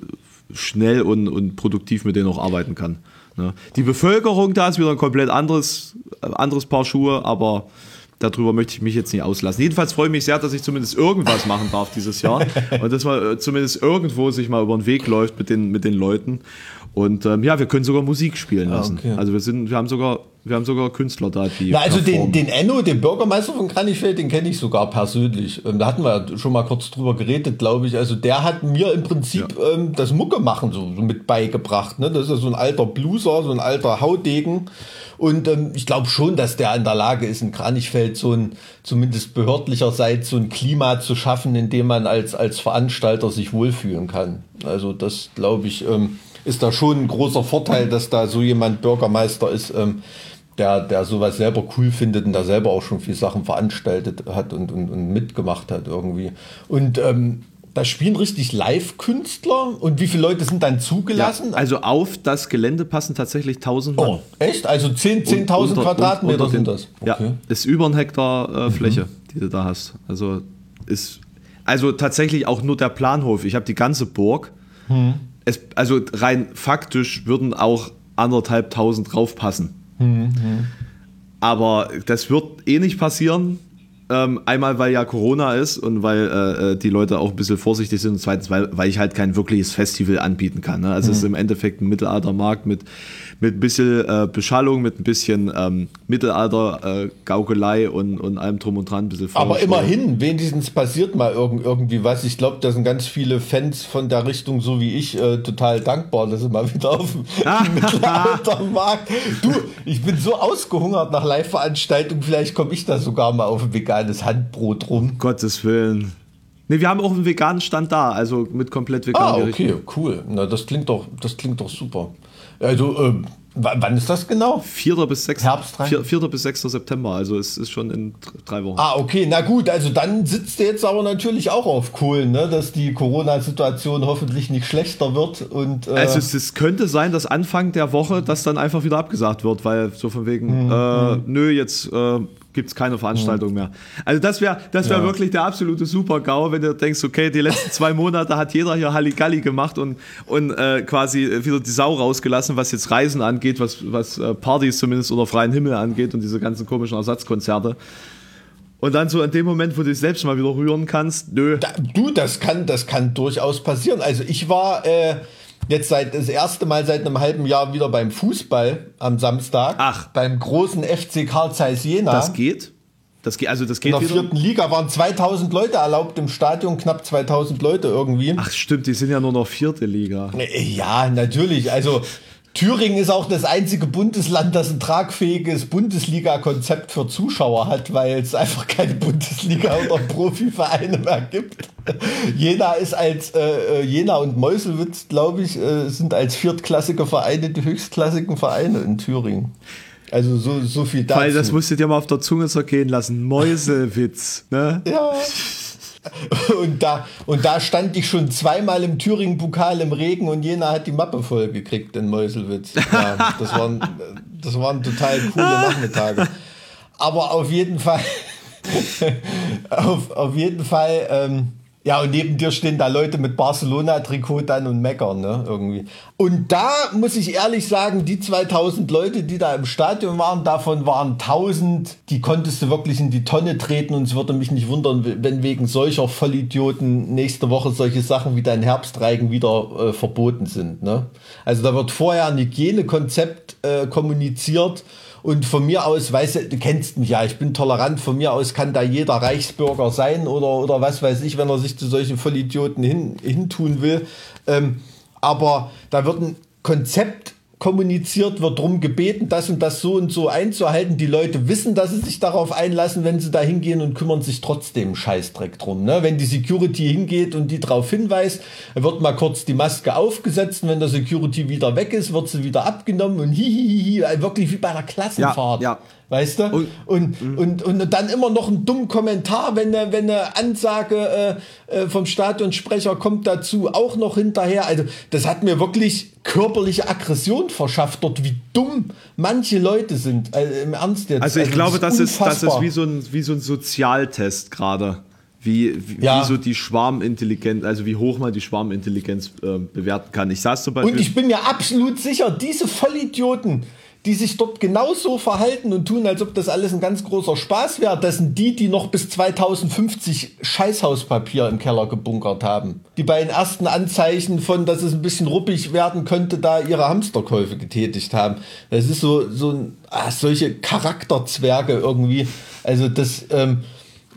S2: schnell und, und produktiv mit denen auch arbeiten kann. Ne? Die Bevölkerung da ist wieder ein komplett anderes, anderes Paar Schuhe, aber darüber möchte ich mich jetzt nicht auslassen. Jedenfalls freue ich mich sehr, dass ich zumindest irgendwas machen darf dieses Jahr und dass man äh, zumindest irgendwo sich mal über den Weg läuft mit den, mit den Leuten. Und ähm, ja, wir können sogar Musik spielen lassen.
S1: okay.
S2: Also wir sind, wir haben sogar, wir haben sogar Künstler da, die.
S1: Na, also den,
S2: performen.
S1: den Enno, den Bürgermeister von Kranichfeld, den kenne ich sogar persönlich. Ähm, Da hatten wir schon mal kurz drüber geredet, glaube ich. Also der hat mir im Prinzip ähm, das Mucke machen so, so mit beigebracht. Ne? Das ist ja so ein alter Blueser, so ein alter Haudegen. Und ähm, ich glaube schon, dass der in der Lage ist, in Kranichfeld so ein, zumindest behördlicherseits, so ein Klima zu schaffen, in dem man als, als Veranstalter sich wohlfühlen kann. Also das, glaube ich, ähm, ist da schon ein großer Vorteil, dass da so jemand Bürgermeister ist, ähm, der, der sowas selber cool findet und da selber auch schon viel Sachen veranstaltet hat und, und, und mitgemacht hat irgendwie. Und ähm, da spielen richtig Live-Künstler. Und wie viele Leute sind dann
S2: ja,
S1: zugelassen?
S2: also auf das Gelände passen tatsächlich 1000 Mann.
S1: oh, echt? Also 10
S2: Und
S1: 10.000
S2: unter-
S1: Quadratmeter
S2: unter
S1: sind das?
S2: Ja, ist über ein Hektar äh, Fläche, die du da hast. Also ist also tatsächlich auch nur der Planhof. Ich habe die ganze Burg. Es, also rein faktisch würden auch anderthalb tausend draufpassen. Aber das wird eh nicht passieren. Ähm, einmal, weil ja Corona ist und weil äh, äh, die Leute auch ein bisschen vorsichtig sind und zweitens, weil, weil ich halt kein wirkliches Festival anbieten kann. Ne? Also es ist im Endeffekt ein Mittelaltermarkt mit, mit ein bisschen äh, Beschallung, mit ein bisschen ähm, Mittelalter-Gaukelei und, und allem drum und dran. Ein bisschen
S1: Aber immerhin, wenigstens passiert mal irgend, irgendwie was. Ich glaube, da sind ganz viele Fans von der Richtung, so wie ich, äh, total dankbar, dass sie mal wieder auf dem Mittelaltermarkt. Du, ich bin so ausgehungert nach Live-Veranstaltungen, vielleicht komme ich da sogar mal auf ein veganes Handbrot rum.
S2: Um Gottes Willen. Ne, wir haben auch einen veganen Stand da, also mit komplett veganen
S1: Ah,
S2: Gerichten.
S1: okay, cool. Na, das klingt doch, das klingt doch super. Also, W wann ist das genau?
S2: 4. bis 6.
S1: Herbst rein?
S2: 4, 4. bis 6. September, also es ist schon in drei Wochen.
S1: Ah, okay, na gut, also dann sitzt du jetzt aber natürlich auch auf Kohlen, ne? dass die Corona-Situation hoffentlich nicht schlechter wird. Und, äh,
S2: Also es, es könnte sein, dass Anfang der Woche das dann einfach wieder abgesagt wird, weil so von wegen,
S1: Mhm,
S2: äh, nö, jetzt äh, gibt es keine Veranstaltung mehr. Also das wäre das wär
S1: Ja.
S2: wirklich der absolute Super-GAU, wenn du denkst, okay, die letzten zwei Monate hat jeder hier Halligalli gemacht und, und äh, quasi wieder die Sau rausgelassen, was jetzt Reisen angeht, was, was äh, Partys zumindest unter freien Himmel angeht und diese ganzen komischen Ersatzkonzerte. Und dann so in dem Moment, wo du dich selbst mal wieder rühren kannst, nö.
S1: Da, du, das kann, das kann durchaus passieren. Also ich war äh, jetzt seit das erste Mal seit einem halben Jahr wieder beim Fußball am Samstag.
S2: Ach.
S1: Beim großen FC Karl Zeiss Jena.
S2: Das geht. Das geht, also das
S1: in
S2: geht
S1: der
S2: wieder.
S1: vierten Liga waren 2000 Leute erlaubt im Stadion, knapp 2000 Leute irgendwie.
S2: Ach stimmt, die sind ja nur noch vierte Liga.
S1: Ja, natürlich. Also Thüringen ist auch das einzige Bundesland, das ein tragfähiges Bundesliga-Konzept für Zuschauer hat, weil es einfach keine Bundesliga oder Profivereine mehr gibt. Jena ist als äh, äh, Jena und Meuselwitz, glaube ich, äh, sind als viertklassige Vereine die höchstklassigen Vereine in Thüringen. Also so, so viel dazu.
S2: Weil das musst du dir mal auf der Zunge zergehen lassen. Mäusewitz, ne?
S1: Ja. Und da, und da stand ich schon zweimal im Thüringen-Pokal im Regen und Jena hat die Mappe voll gekriegt in Meuselwitz. Ja, das, waren, das waren total coole Nachmittage. Aber auf jeden Fall, auf, auf jeden Fall, ähm, ja, und neben dir stehen da Leute mit Barcelona-Trikot dann und meckern, ne, irgendwie. Und da muss ich ehrlich sagen, die 2000 Leute, die da im Stadion waren, davon waren 1000, die konntest du wirklich in die Tonne treten und es würde mich nicht wundern, wenn wegen solcher Vollidioten nächste Woche solche Sachen wie dein Herbstreigen wieder äh, verboten sind, ne. Also da wird vorher ein Hygienekonzept äh, kommuniziert und von mir aus, weißt du, du kennst mich ja, ich bin tolerant, von mir aus kann da jeder Reichsbürger sein oder, oder was weiß ich, wenn er sich zu solchen Vollidioten hin, hintun will. Ähm, aber da wird ein Konzept kommuniziert, wird darum gebeten, das und das so und so einzuhalten. Die Leute wissen, dass sie sich darauf einlassen, wenn sie da hingehen und kümmern sich trotzdem Scheißdreck drum. Ne? Wenn die Security hingeht und die darauf hinweist, wird mal kurz die Maske aufgesetzt und wenn der Security wieder weg ist, wird sie wieder abgenommen und hihihihi, wirklich wie bei einer Klassenfahrt.
S2: Ja, ja.
S1: Weißt du? Und, und, und, und dann immer noch einen dummen Kommentar, wenn eine, wenn eine Ansage äh, äh, vom Stadionsprecher kommt dazu, auch noch hinterher. Also, das hat mir wirklich körperliche Aggression verschafft, dort wie dumm manche Leute sind. Also, Im Ernst jetzt.
S2: Also ich glaube, das ist, das ist
S1: unfassbar.
S2: wie so ein, wie so ein Sozialtest gerade. Wie, wie,
S1: Ja.
S2: wie so die Schwarmintelligenz, also wie hoch man die Schwarmintelligenz äh, bewerten kann. Ich saß zum Beispiel.
S1: Und ich bin mir absolut sicher, diese Vollidioten, die sich dort genauso verhalten und tun, als ob das alles ein ganz großer Spaß wäre, das sind die, die noch bis 2050 Scheißhauspapier im Keller gebunkert haben. Die bei den ersten Anzeichen von, dass es ein bisschen ruppig werden könnte, da ihre Hamsterkäufe getätigt haben. Das ist so, so ein, ah, solche Charakterzwerge irgendwie. Also das, ähm,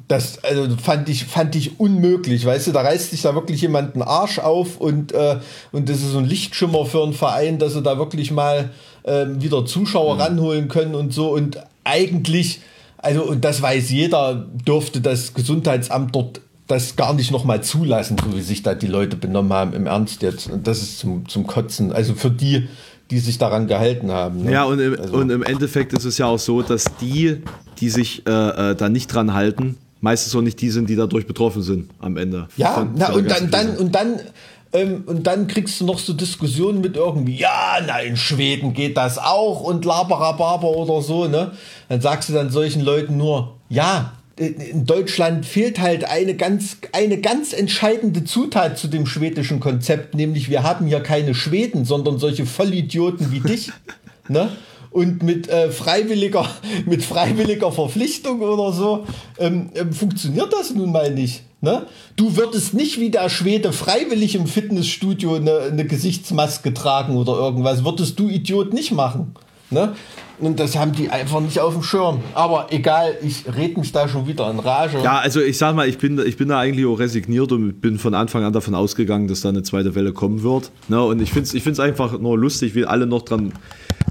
S1: das also fand ich fand ich unmöglich, weißt du, da reißt sich da wirklich jemand einen Arsch auf und äh, und das ist so ein Lichtschimmer für einen Verein, dass sie da wirklich mal ähm, wieder Zuschauer ranholen können und so und eigentlich also und das weiß jeder, dürfte das Gesundheitsamt dort das gar nicht noch mal zulassen, so wie sich da die Leute benommen haben im Ernst jetzt und das ist zum zum Kotzen, also für die die sich daran gehalten haben. ne?
S2: Ja, und im,
S1: Also-
S2: und im Endeffekt ist es ja auch so, dass die, die sich äh, äh, da nicht dran halten, meistens auch nicht die sind, die dadurch betroffen sind am Ende.
S1: Ja, na, und dann, dann, und dann, ähm, und dann kriegst du noch so Diskussionen mit irgendwie, ja, na, in Schweden geht das auch und Laberababer oder so, ne? Dann sagst du dann solchen Leuten nur, ja, in Deutschland fehlt halt eine ganz, eine ganz entscheidende Zutat zu dem schwedischen Konzept, nämlich wir haben hier keine Schweden, sondern solche Vollidioten wie dich, ne? Und mit äh, freiwilliger, mit freiwilliger Verpflichtung oder so ähm, ähm, funktioniert das nun mal nicht. Ne? Du würdest nicht wie der Schwede freiwillig im Fitnessstudio eine, eine Gesichtsmaske tragen oder irgendwas. Würdest du Idiot nicht machen. Ne? Und das haben die einfach nicht auf dem Schirm. Aber egal, ich red mich da schon wieder in Rage.
S2: Ja, also ich sag mal, ich bin, ich bin da eigentlich auch resigniert und bin von Anfang an davon ausgegangen, dass da eine zweite Welle kommen wird. Ne? Und ich finde es ich find's einfach nur lustig, wie alle noch dran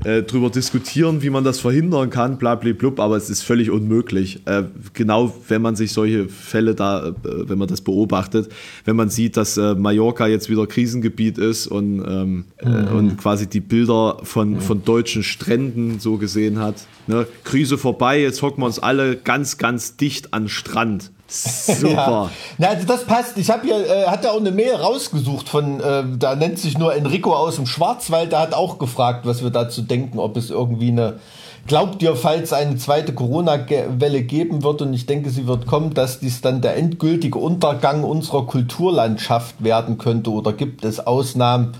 S2: äh, drüber diskutieren, wie man das verhindern kann, bla bla blub, aber es ist völlig unmöglich. Äh, genau wenn man sich solche Fälle da, äh, wenn man das beobachtet, wenn man sieht, dass äh, Mallorca jetzt wieder Krisengebiet ist und, ähm, äh, mhm. und quasi die Bilder von, von deutschen Stränden so gesehen hat. Ne? Krise vorbei, jetzt hocken wir uns alle ganz, ganz dicht an Strand. Super.
S1: Ja. Na, also das passt. Ich habe hier, äh, hat ja auch eine Mail rausgesucht von, äh, da nennt sich nur Enrico aus dem Schwarzwald, der hat auch gefragt, was wir dazu denken, ob es irgendwie eine, glaubt ihr, falls eine zweite Corona-Welle geben wird, und ich denke, sie wird kommen, dass dies dann der endgültige Untergang unserer Kulturlandschaft werden könnte oder gibt es Ausnahmen?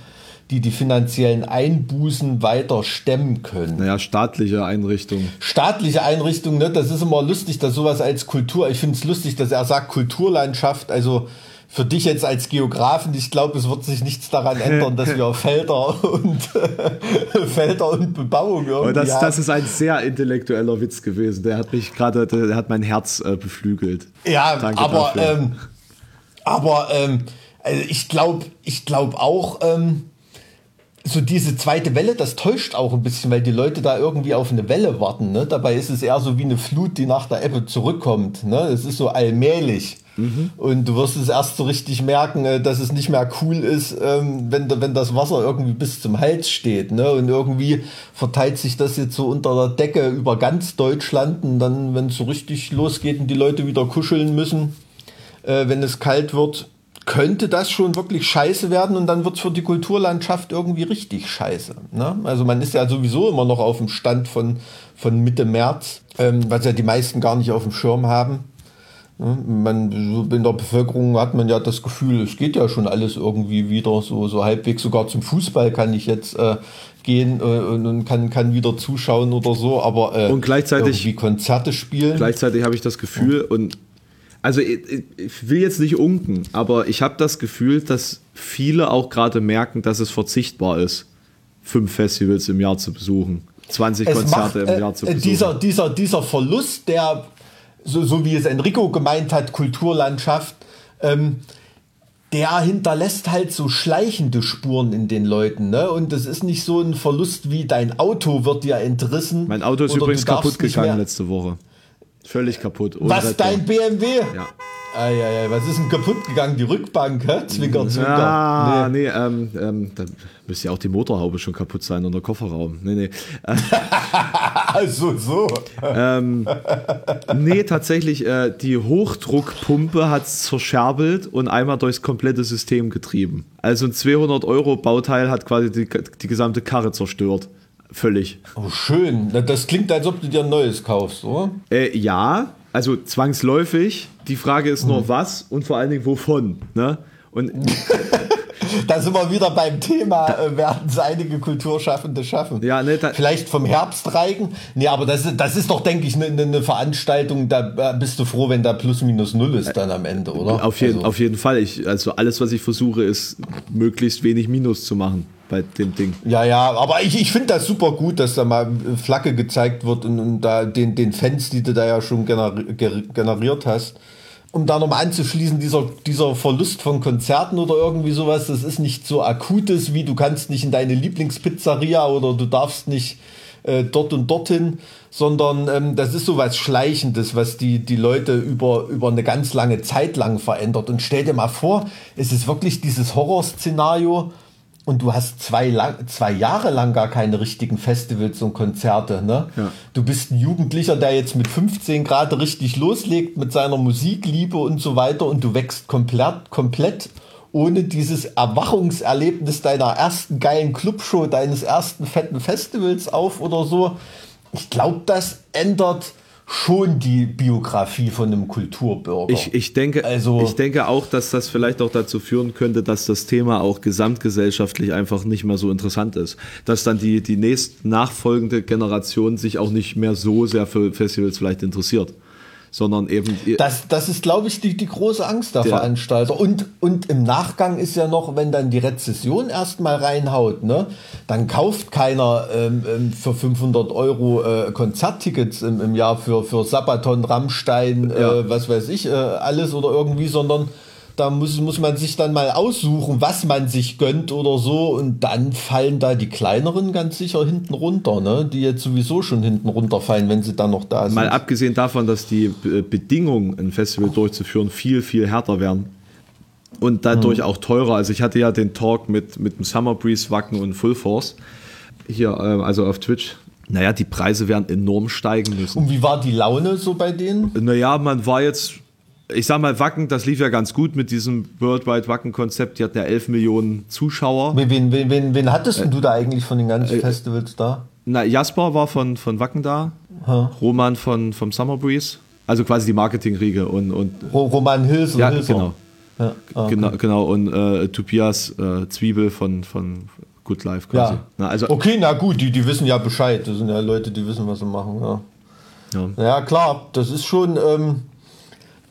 S1: Die die finanziellen Einbußen weiter stemmen können.
S2: Naja, staatliche Einrichtungen.
S1: Staatliche Einrichtungen, ne? das ist immer lustig, dass sowas als Kultur, ich finde es lustig, dass er sagt Kulturlandschaft, also für dich jetzt als Geografen, ich glaube, es wird sich nichts daran ändern, dass wir Felder und Felder und Bebauung irgendwie
S2: das, das ist ein sehr intellektueller Witz gewesen. Der hat mich gerade, der hat mein Herz äh, beflügelt.
S1: Ja, Danke aber ähm, aber ähm, also ich glaube, ich glaube auch. Ähm, so diese zweite Welle, das täuscht auch ein bisschen, weil die Leute da irgendwie auf eine Welle warten. Ne? Dabei ist es eher so wie eine Flut, die nach der Ebbe zurückkommt. Ne? Es ist so allmählich. Mhm. Und du wirst es erst so richtig merken, äh, dass es nicht mehr cool ist, ähm, wenn, wenn das Wasser irgendwie bis zum Hals steht. Ne? Und irgendwie verteilt sich das jetzt so unter der Decke über ganz Deutschland. Und dann, wenn es so richtig losgeht und die Leute wieder kuscheln müssen, äh, wenn es kalt wird, könnte das schon wirklich scheiße werden und dann wird es für die Kulturlandschaft irgendwie richtig scheiße. Ne? Also man ist ja sowieso immer noch auf dem Stand von, von Mitte März, ähm, was ja die meisten gar nicht auf dem Schirm haben. Ne? Man, in der Bevölkerung hat man ja das Gefühl, es geht ja schon alles irgendwie wieder so, so halbwegs. Sogar zum Fußball kann ich jetzt äh, gehen äh, und kann, kann wieder zuschauen oder so, aber
S2: äh, und gleichzeitig
S1: wie Konzerte spielen.
S2: Gleichzeitig habe ich das Gefühl und also ich, ich, will jetzt nicht unken, aber ich habe das Gefühl, dass viele auch gerade merken, dass es verzichtbar ist, fünf Festivals im Jahr zu besuchen, 20 es Konzerte macht, im Jahr zu äh, besuchen.
S1: Dieser, dieser, dieser Verlust der, so, so wie es Enrico gemeint hat, Kulturlandschaft, ähm, der hinterlässt halt so schleichende Spuren in den Leuten. Ne? Und das ist nicht so ein Verlust wie dein Auto wird dir entrissen.
S2: Mein Auto ist übrigens kaputt gegangen letzte Woche. Völlig kaputt.
S1: Was, dein BMW? Ja. Eieiei, was ist denn kaputt gegangen? Die Rückbank, hä? Zwinker, zwinker.
S2: Ah, nee, nee ähm, ähm, da müsste ja auch die Motorhaube schon kaputt sein und der Kofferraum. Nee, nee.
S1: also so.
S2: ähm, nee, tatsächlich, äh, die Hochdruckpumpe hat es zerscherbelt und einmal durchs komplette System getrieben. Also ein 200 Euro Bauteil hat quasi die, die gesamte Karre zerstört. Völlig.
S1: Oh, schön. Das klingt, als ob du dir ein neues kaufst, oder?
S2: Äh, ja, also zwangsläufig. Die Frage ist nur, hm. was und vor allen Dingen wovon. Ne? Und
S1: da sind wir wieder beim Thema, äh, werden es einige Kulturschaffende schaffen.
S2: Ja, ne,
S1: Vielleicht vom Herbstreigen. Nee, aber das, ist, das ist doch, denke ich, eine ne Veranstaltung, da äh, bist du froh, wenn da plus minus null ist dann am Ende, oder?
S2: Auf, jeden, also. auf jeden Fall. Ich, also alles, was ich versuche, ist möglichst wenig Minus zu machen bei dem Ding.
S1: Ja, ja, aber ich, ich finde das super gut, dass da mal Flagge gezeigt wird und, und da den, den Fans, die du da ja schon generiert hast. Um da nochmal anzuschließen, dieser, dieser Verlust von Konzerten oder irgendwie sowas, das ist nicht so akutes, wie du kannst nicht in deine Lieblingspizzeria oder du darfst nicht äh, dort und dorthin, sondern ähm, das ist so was Schleichendes, was die, die Leute über, über eine ganz lange Zeit lang verändert. Und stell dir mal vor, es ist wirklich dieses Horrorszenario, und du hast zwei, lang, zwei Jahre lang gar keine richtigen Festivals und Konzerte. Ne? Ja. Du bist ein Jugendlicher, der jetzt mit 15 Grad richtig loslegt mit seiner Musikliebe und so weiter und du wächst komplett, komplett ohne dieses Erwachungserlebnis deiner ersten geilen Clubshow, deines ersten fetten Festivals auf oder so. Ich glaube, das ändert schon die Biografie von einem Kulturbürger.
S2: Ich, ich, denke, also, ich denke auch, dass das vielleicht auch dazu führen könnte, dass das Thema auch gesamtgesellschaftlich einfach nicht mehr so interessant ist. Dass dann die, die nächst nachfolgende Generation sich auch nicht mehr so sehr für Festivals vielleicht interessiert sondern eben.
S1: Das, das ist, glaube ich, die, die große Angst der, der, Veranstalter. Und, und im Nachgang ist ja noch, wenn dann die Rezession erstmal reinhaut, ne, dann kauft keiner ähm, ähm für 500 Euro äh, Konzerttickets im, im Jahr für, für Sabaton, Rammstein, äh, ja. was weiß ich, äh, alles oder irgendwie, sondern Da muss, muss man sich dann mal aussuchen, was man sich gönnt oder so. Und dann fallen da die kleineren ganz sicher hinten runter, ne? die jetzt sowieso schon hinten runterfallen, wenn sie dann noch da sind.
S2: Mal abgesehen davon, dass die Bedingungen, ein Festival durchzuführen, viel, viel härter werden. Und dadurch mhm. auch teurer. Also ich hatte ja den Talk mit, mit dem Summer Breeze, Wacken und Full Force. Hier, äh, also auf Twitch. Naja, die Preise werden enorm steigen müssen.
S1: Und wie war die Laune so bei denen?
S2: Naja, man war jetzt ich sag mal, Wacken, das lief ja ganz gut mit diesem Worldwide Wacken-Konzept. Die hatten ja 11 Millionen Zuschauer.
S1: Wen, wen, wen, wen hattest äh, du da eigentlich von den ganzen äh, Festivals da?
S2: Na, Jasper war von, von Wacken da, ha. Roman von, vom Summer Breeze, also quasi die Marketing-Riege und, und
S1: Roman Hills und
S2: ja, Hilser. genau. Ja, ah, okay. genau, genau und äh, Tobias äh, Zwiebel von, von Good Life
S1: quasi. Ja. Na, also, okay, na gut, die, die wissen ja Bescheid. Das sind ja Leute, die wissen, was sie machen. Ja, ja. ja klar, das ist schon. Ähm,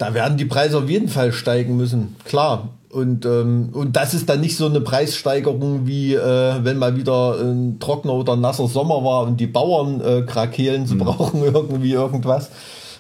S1: da werden die Preise auf jeden Fall steigen müssen, klar. Und, ähm, und das ist dann nicht so eine Preissteigerung wie äh, wenn mal wieder ein trockener oder nasser Sommer war und die Bauern äh, krakehlen, sie mhm. brauchen irgendwie irgendwas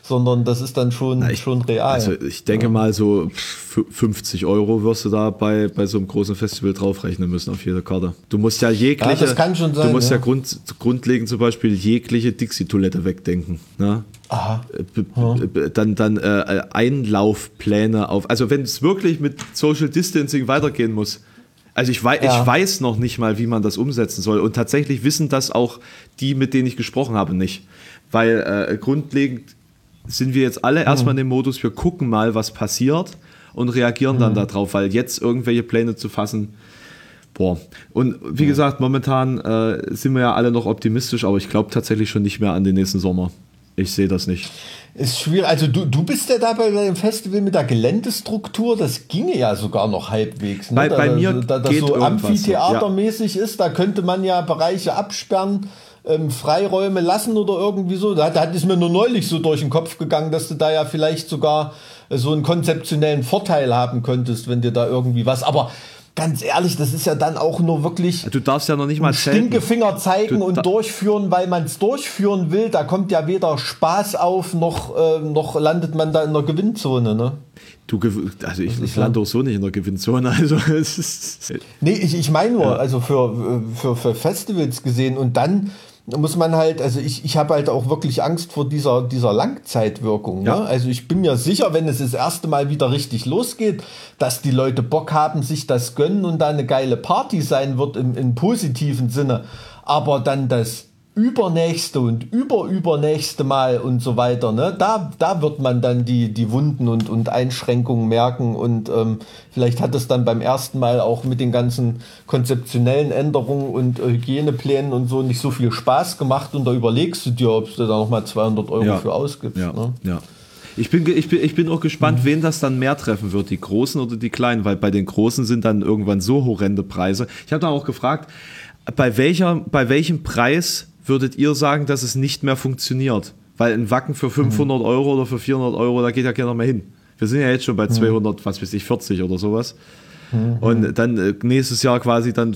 S1: sondern das ist dann schon, Na, ich, schon real.
S2: Also ich denke mal so 50 Euro wirst du da bei, bei so einem großen Festival draufrechnen müssen auf jede Karte. Du musst ja jegliche, ja,
S1: das kann schon sein,
S2: du musst ja, ja grund, grundlegend zum Beispiel jegliche Dixie-Toilette wegdenken. Ne? Aha. Äh, dann, dann äh, Einlaufpläne auf. Also wenn es wirklich mit Social Distancing weitergehen muss, also ich weiß, ja. ich weiß noch nicht mal, wie man das umsetzen soll. Und tatsächlich wissen das auch die, mit denen ich gesprochen habe, nicht. Weil äh, grundlegend sind wir jetzt alle mhm. erstmal in dem Modus, wir gucken mal, was passiert und reagieren mhm. dann darauf, weil jetzt irgendwelche Pläne zu fassen, boah. Und wie gesagt, momentan äh, sind wir ja alle noch optimistisch, aber ich glaube tatsächlich schon nicht mehr an den nächsten Sommer. Ich sehe das nicht.
S1: Ist schwierig. Also du, du bist ja da bei dem Festival mit der Geländestruktur, das ginge ja sogar noch halbwegs.
S2: Ne? Bei,
S1: da,
S2: bei mir
S1: da, das so amphitheatermäßig ja. ist, da könnte man ja Bereiche absperren ähm, Freiräume lassen oder irgendwie so. Da, da ist mir nur neulich so durch den Kopf gegangen, dass du da ja vielleicht sogar äh, so einen konzeptionellen Vorteil haben könntest, wenn dir da irgendwie was. Aber ganz ehrlich, das ist ja dann auch nur wirklich.
S2: Du darfst ja noch nicht mal
S1: Stinkefinger zeigen du und durchführen, weil man es durchführen will. Da kommt ja weder Spaß auf, noch, äh, noch landet man da in der Gewinnzone, ne?
S2: Du, also ich, ich lande auch so nicht in der Gewinnzone. Also
S1: nee, ich, ich meine nur, ja. also für, für, für Festivals gesehen und dann muss man halt, also ich, ich habe halt auch wirklich Angst vor dieser, dieser Langzeitwirkung. Ja. Ne? Also ich bin mir sicher, wenn es das erste Mal wieder richtig losgeht, dass die Leute Bock haben, sich das gönnen und da eine geile Party sein wird im, im positiven Sinne. Aber dann das übernächste und überübernächste Mal und so weiter, ne, da, da wird man dann die, die Wunden und, und Einschränkungen merken und ähm, vielleicht hat es dann beim ersten Mal auch mit den ganzen konzeptionellen Änderungen und Hygieneplänen und so nicht so viel Spaß gemacht und da überlegst du dir, ob du da nochmal 200 Euro ja. für ausgibst.
S2: Ja, ne? ja. Ich bin, ich, bin, ich bin auch gespannt, mhm. wen das dann mehr treffen wird, die Großen oder die Kleinen, weil bei den Großen sind dann irgendwann so horrende Preise. Ich habe da auch gefragt, bei, welcher, bei welchem Preis würdet ihr sagen, dass es nicht mehr funktioniert? Weil ein Wacken für 500 mhm. Euro oder für 400 Euro, da geht ja keiner mehr hin. Wir sind ja jetzt schon bei 200, mhm. was weiß ich, 40 oder sowas. Mhm. Und dann äh, nächstes Jahr quasi dann,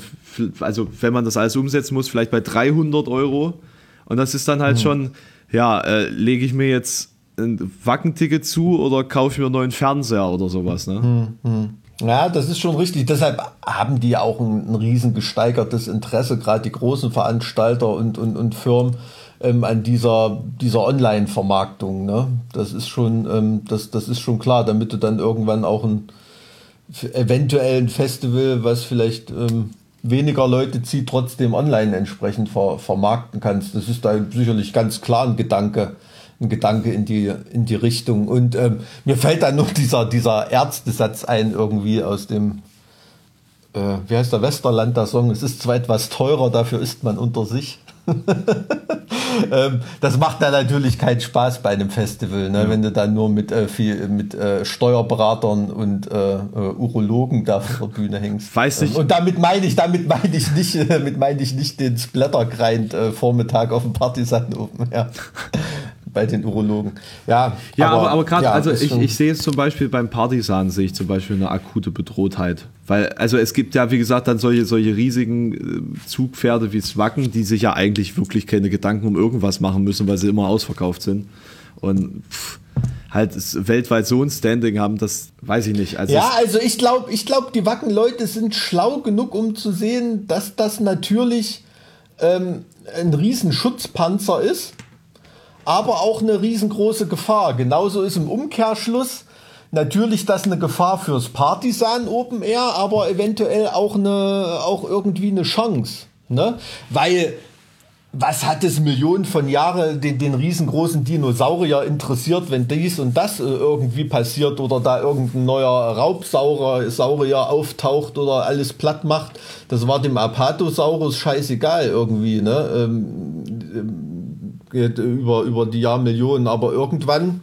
S2: also wenn man das alles umsetzen muss, vielleicht bei 300 Euro. Und das ist dann halt mhm. schon, ja, äh, lege ich mir jetzt ein Wackenticket zu oder kaufe ich mir einen neuen Fernseher oder sowas. Ne?
S1: Mhm. mhm. Ja, das ist schon richtig. Deshalb haben die auch ein, ein riesen gesteigertes Interesse, gerade die großen Veranstalter und, und, und Firmen ähm, an dieser, dieser Online-Vermarktung. Ne? Das ist schon, ähm, das, das ist schon klar, damit du dann irgendwann auch ein eventuell ein Festival, was vielleicht ähm, weniger Leute zieht, trotzdem online entsprechend ver, vermarkten kannst. Das ist da sicherlich ganz klar ein Gedanke ein Gedanke in die, in die Richtung. Und ähm, mir fällt dann noch dieser, dieser Ärztesatz ein, irgendwie aus dem, äh, wie heißt der Westerland, der Song, es ist zwar etwas teurer, dafür ist man unter sich. ähm, das macht dann natürlich keinen Spaß bei einem Festival, ne? Ja. wenn du dann nur mit, äh, viel, mit äh, Steuerberatern und äh, äh Urologen da vor der Bühne hängst.
S2: Weiß ich.
S1: Ähm, und damit meine ich, damit meine ich nicht, damit meine ich nicht den Splattergrind äh, Vormittag auf dem Partisan oben. Ja bei den Urologen. Ja,
S2: ja aber, aber, aber gerade, ja, also ich, ich sehe es zum Beispiel beim Partisan, sehe ich zum Beispiel eine akute Bedrohtheit. Weil, also es gibt ja, wie gesagt, dann solche, solche riesigen äh, Zugpferde wie Zwacken, die sich ja eigentlich wirklich keine Gedanken um irgendwas machen müssen, weil sie immer ausverkauft sind. Und pff, halt weltweit so ein Standing haben, das weiß ich nicht.
S1: Also ja, also ich glaube, ich glaube, die Wacken-Leute sind schlau genug, um zu sehen, dass das natürlich ähm, ein riesen Schutzpanzer ist, aber auch eine riesengroße Gefahr. Genauso ist im Umkehrschluss natürlich das eine Gefahr fürs Partisan Open Air, aber eventuell auch eine, auch irgendwie eine Chance, ne? Weil was hat es Millionen von Jahren den, den riesengroßen Dinosaurier interessiert, wenn dies und das äh, irgendwie passiert oder da irgendein neuer Raubsaurier auftaucht oder alles platt macht? Das war dem Apatosaurus scheißegal irgendwie, ne? Ähm, ähm, über, über die Jahrmillionen, aber irgendwann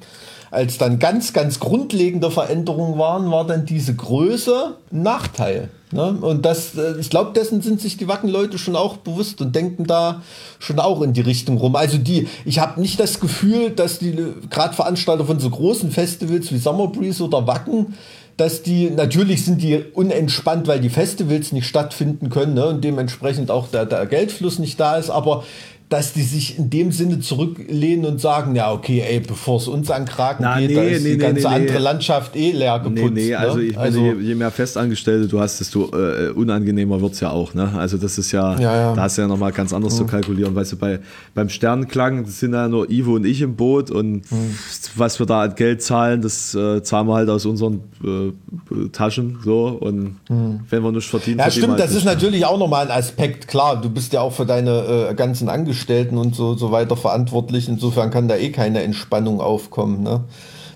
S1: als dann ganz, ganz grundlegende Veränderungen waren, war dann diese Größe ein Nachteil. Ne? Und das, äh, ich glaube, dessen sind sich die Wacken-Leute schon auch bewusst und denken da schon auch in die Richtung rum. Also die, ich habe nicht das Gefühl, dass die gerade Veranstalter von so großen Festivals wie Summer Breeze oder Wacken, dass die, natürlich sind die unentspannt, weil die Festivals nicht stattfinden können ne? und dementsprechend auch der, der Geldfluss nicht da ist, aber dass die sich in dem Sinne zurücklehnen und sagen, ja, okay, ey, bevor es uns an Kraken Na, geht, nee, da ist nee, die nee, ganze andere Landschaft eh leer geputzt. Nee, nee,
S2: also, ich also meine, je, je, mehr Festangestellte du hast, desto äh, unangenehmer wird es ja auch. Ne? Also das ist ja, ja, ja. da hast du ja nochmal ganz anders mhm. zu kalkulieren. Weißt du, bei, beim Sternenklang sind ja nur Ivo und ich im Boot und mhm. was wir da an Geld zahlen, das äh, zahlen wir halt aus unseren äh, Taschen so und mhm. wenn wir nicht verdienen,
S1: Ja,
S2: stimmt,
S1: das ist natürlich auch nochmal ein Aspekt. Klar, du bist ja auch für deine äh, ganzen Angestellten Angestellten und so, so weiter verantwortlich. Insofern kann da eh keine Entspannung aufkommen. Ne?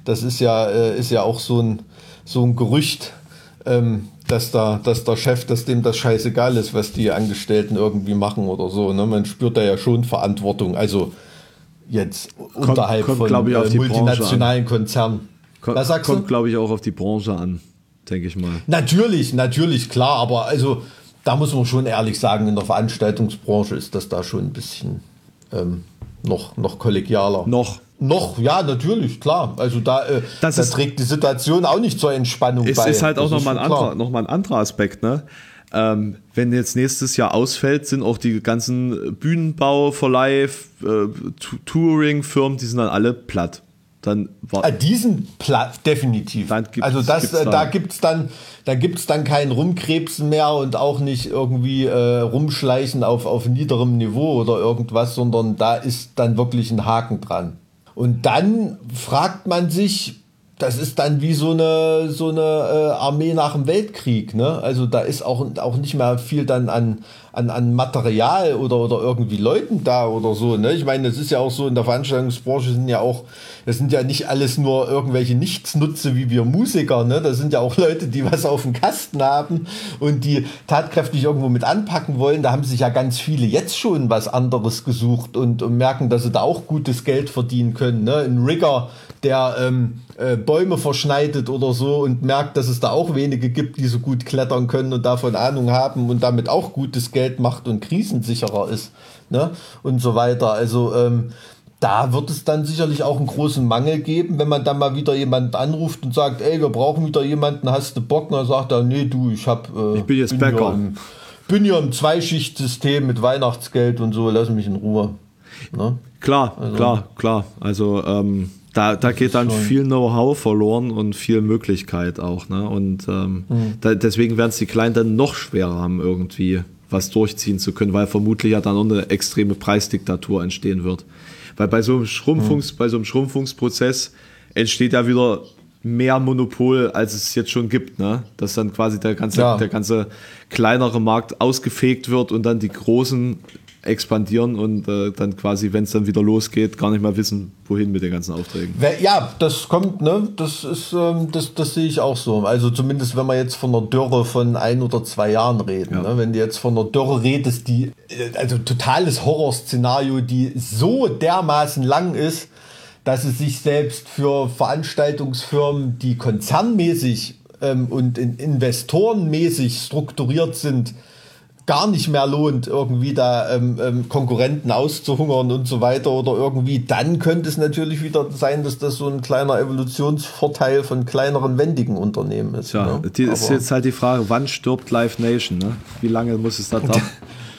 S1: Das ist ja, äh, ist ja auch so ein, so ein Gerücht, ähm, dass, da, dass der Chef, dass dem das scheißegal ist, was die Angestellten irgendwie machen oder so. Ne? Man spürt da ja schon Verantwortung. Also jetzt kommt, unterhalb kommt, von äh, multinationalen Konzernen.
S2: Kommt, kommt, glaube ich, auch auf die Branche an, denke ich mal.
S1: Natürlich, natürlich, klar, aber also da muss man schon ehrlich sagen, in der Veranstaltungsbranche ist das da schon ein bisschen ähm, noch, noch kollegialer.
S2: Noch.
S1: Noch, ja, natürlich, klar. Also da, äh, das da trägt die Situation auch nicht zur Entspannung
S2: es bei. Es ist halt auch nochmal ein, anderer, noch ein anderer Aspekt, ne? Ähm, wenn jetzt nächstes Jahr ausfällt, sind auch die ganzen Bühnenbau, Verleih, äh, Touring-Firmen, die sind dann alle platt dann
S1: war ah, diesen Platz definitiv. also das, gibt's äh, da gibt's dann, da gibt's dann kein Rumkrebsen mehr und auch nicht irgendwie äh, rumschleichen auf auf niederem Niveau oder irgendwas, sondern da ist dann wirklich ein Haken dran. Und dann fragt man sich, das ist dann wie so eine, so eine äh, Armee nach dem Weltkrieg. Ne? Also da ist auch, auch nicht mehr viel dann an, an, an Material oder, oder irgendwie Leuten da oder so. Ne? Ich meine, das ist ja auch so in der Veranstaltungsbranche sind ja auch, das sind ja nicht alles nur irgendwelche Nichtsnutze wie wir Musiker. Ne? Das sind ja auch Leute, die was auf dem Kasten haben und die tatkräftig irgendwo mit anpacken wollen. Da haben sich ja ganz viele jetzt schon was anderes gesucht und, und merken, dass sie da auch gutes Geld verdienen können. Ne? Ein Rigger, der ähm, äh, Bäume verschneidet oder so und merkt, dass es da auch wenige gibt, die so gut klettern können und davon Ahnung haben und damit auch gutes Geld macht und krisensicherer ist ne? und so weiter. Also ähm, da wird es dann sicherlich auch einen großen Mangel geben, wenn man dann mal wieder jemanden anruft und sagt, ey, wir brauchen wieder jemanden, hast du Bock? Und dann sagt er, nee, du, ich hab,
S2: äh, ich bin jetzt bin Bäcker. Im,
S1: bin ja im Zweischichtsystem mit Weihnachtsgeld und so, lass mich in Ruhe.
S2: Ne? Klar, also, klar, klar. Also ähm, da, da geht dann viel Know-how verloren und viel Möglichkeit auch. Ne? Und ähm, mhm. da, deswegen werden es die Kleinen dann noch schwerer haben, irgendwie was durchziehen zu können, weil vermutlich ja dann noch eine extreme Preisdiktatur entstehen wird. Weil bei so einem, Schrumpfungs, mhm. bei so einem Schrumpfungsprozess entsteht ja wieder mehr Monopol, als es jetzt schon gibt, ne? Dass dann quasi der ganze, ja. der ganze kleinere Markt ausgefegt wird und dann die großen expandieren und äh, dann quasi, wenn es dann wieder losgeht, gar nicht mal wissen, wohin mit den ganzen Aufträgen.
S1: Ja, das kommt, ne? Das ist, ähm, das, das sehe ich auch so. Also zumindest, wenn wir jetzt von einer Dürre von ein oder zwei Jahren reden. Ja. Ne? Wenn du jetzt von einer Dürre redest, die, äh, also totales Horrorszenario, die so dermaßen lang ist, dass es sich selbst für Veranstaltungsfirmen, die konzernmäßig ähm, und in investorenmäßig strukturiert sind, gar nicht mehr lohnt, irgendwie da ähm, ähm, Konkurrenten auszuhungern und so weiter oder irgendwie, dann könnte es natürlich wieder sein, dass das so ein kleiner Evolutionsvorteil von kleineren, wendigen Unternehmen ist.
S2: Ja, ne? die ist jetzt halt die Frage, wann stirbt Live Nation? Ne? Wie lange muss es da dauern?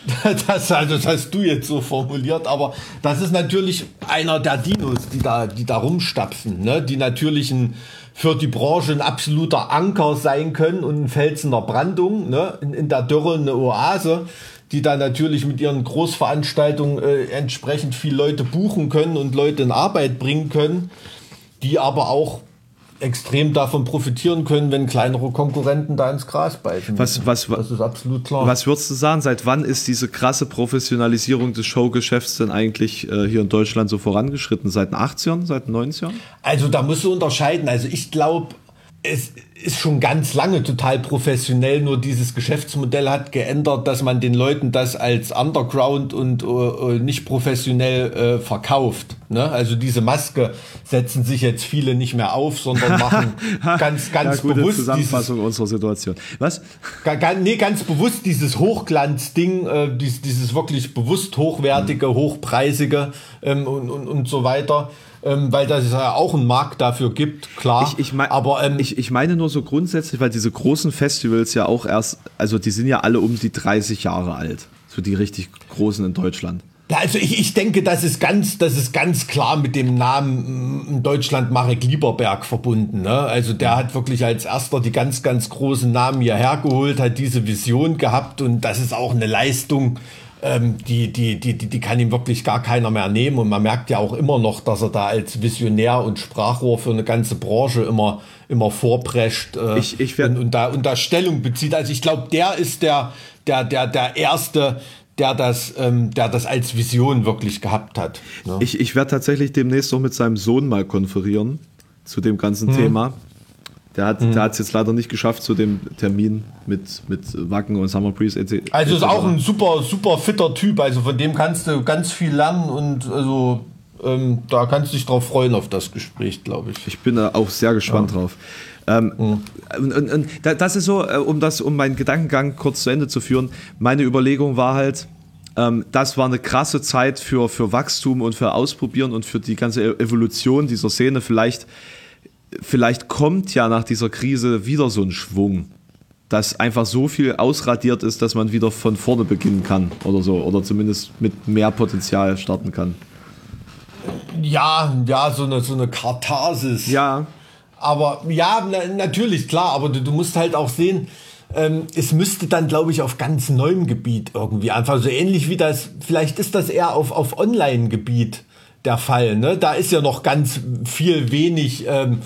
S1: Das, also, das hast du jetzt so formuliert, aber das ist natürlich einer der Dinos, die da, die da rumstapfen, ne? die natürlich ein, für die Branche ein absoluter Anker sein können und ein Felsen der Brandung, ne? in, in der Dürre eine Oase, die da natürlich mit ihren Großveranstaltungen äh, entsprechend viel Leute buchen können und Leute in Arbeit bringen können, die aber auch extrem davon profitieren können, wenn kleinere Konkurrenten da ins Gras beißen.
S2: Was, was, das ist absolut klar. Was würdest du sagen, seit wann ist diese krasse Professionalisierung des Showgeschäfts denn eigentlich äh, hier in Deutschland so vorangeschritten? Seit den 80ern, seit den 90ern?
S1: Also da musst du unterscheiden. Also ich glaube, es ist schon ganz lange total professionell, nur dieses Geschäftsmodell hat geändert, dass man den Leuten das als Underground und äh, nicht professionell äh, verkauft. Ne? Also diese Maske setzen sich jetzt viele nicht mehr auf, sondern machen ganz, ganz
S2: ja, gute
S1: bewusst.
S2: Zusammenfassung dieses, unserer Situation. Was?
S1: Ganz, nee, ganz bewusst dieses Hochglanzding, äh, dieses, dieses wirklich bewusst hochwertige, hochpreisige ähm, und, und, und so weiter ähm, weil das ja auch einen Markt dafür gibt, klar.
S2: Ich, ich, mein, aber, ähm, ich, ich meine nur so grundsätzlich, weil diese großen Festivals ja auch erst, also die sind ja alle um die 30 Jahre alt, so die richtig großen in Deutschland.
S1: Ja, also ich, ich denke, das ist ganz, das ist ganz klar mit dem Namen mm, Deutschland Marek Lieberberg verbunden. Ne? Also der hat wirklich als erster die ganz, ganz großen Namen hierher geholt, hat diese Vision gehabt und das ist auch eine Leistung, ähm, die, die, die, die, die kann ihm wirklich gar keiner mehr nehmen. Und man merkt ja auch immer noch, dass er da als Visionär und Sprachrohr für eine ganze Branche immer, immer vorprescht äh,
S2: ich, ich
S1: und, und, da, und da Stellung bezieht. Also ich glaube, der ist der, der, der, der Erste, der das, ähm, der das als Vision wirklich gehabt hat.
S2: Ne? Ich, ich werde tatsächlich demnächst noch mit seinem Sohn mal konferieren zu dem ganzen hm. Thema. Der hat mhm. es jetzt leider nicht geschafft zu dem Termin mit, mit Wacken und Summer Breeze etc.
S1: Also ist auch ein super, super fitter Typ. Also von dem kannst du ganz viel lernen und also ähm, da kannst du dich drauf freuen auf das Gespräch, glaube ich.
S2: Ich bin da auch sehr gespannt ja. drauf. Ähm, mhm. und, und, und, das ist so, äh, um das, um meinen Gedankengang kurz zu Ende zu führen. Meine Überlegung war halt, ähm, das war eine krasse Zeit für, für Wachstum und für Ausprobieren und für die ganze e-, Evolution dieser Szene. Vielleicht vielleicht kommt ja nach dieser Krise wieder so ein Schwung, dass einfach so viel ausradiert ist, dass man wieder von vorne beginnen kann oder so, oder zumindest mit mehr Potenzial starten kann.
S1: Ja, ja, so eine, so eine Katharsis.
S2: Ja.
S1: Aber ja, na, natürlich, klar, aber du, du musst halt auch sehen, ähm, es müsste dann, glaube ich, auf ganz neuem Gebiet irgendwie einfach so ähnlich wie das, vielleicht ist das eher auf, auf Online-Gebiet der Fall. Ne? Da ist ja noch ganz viel wenig, ähm,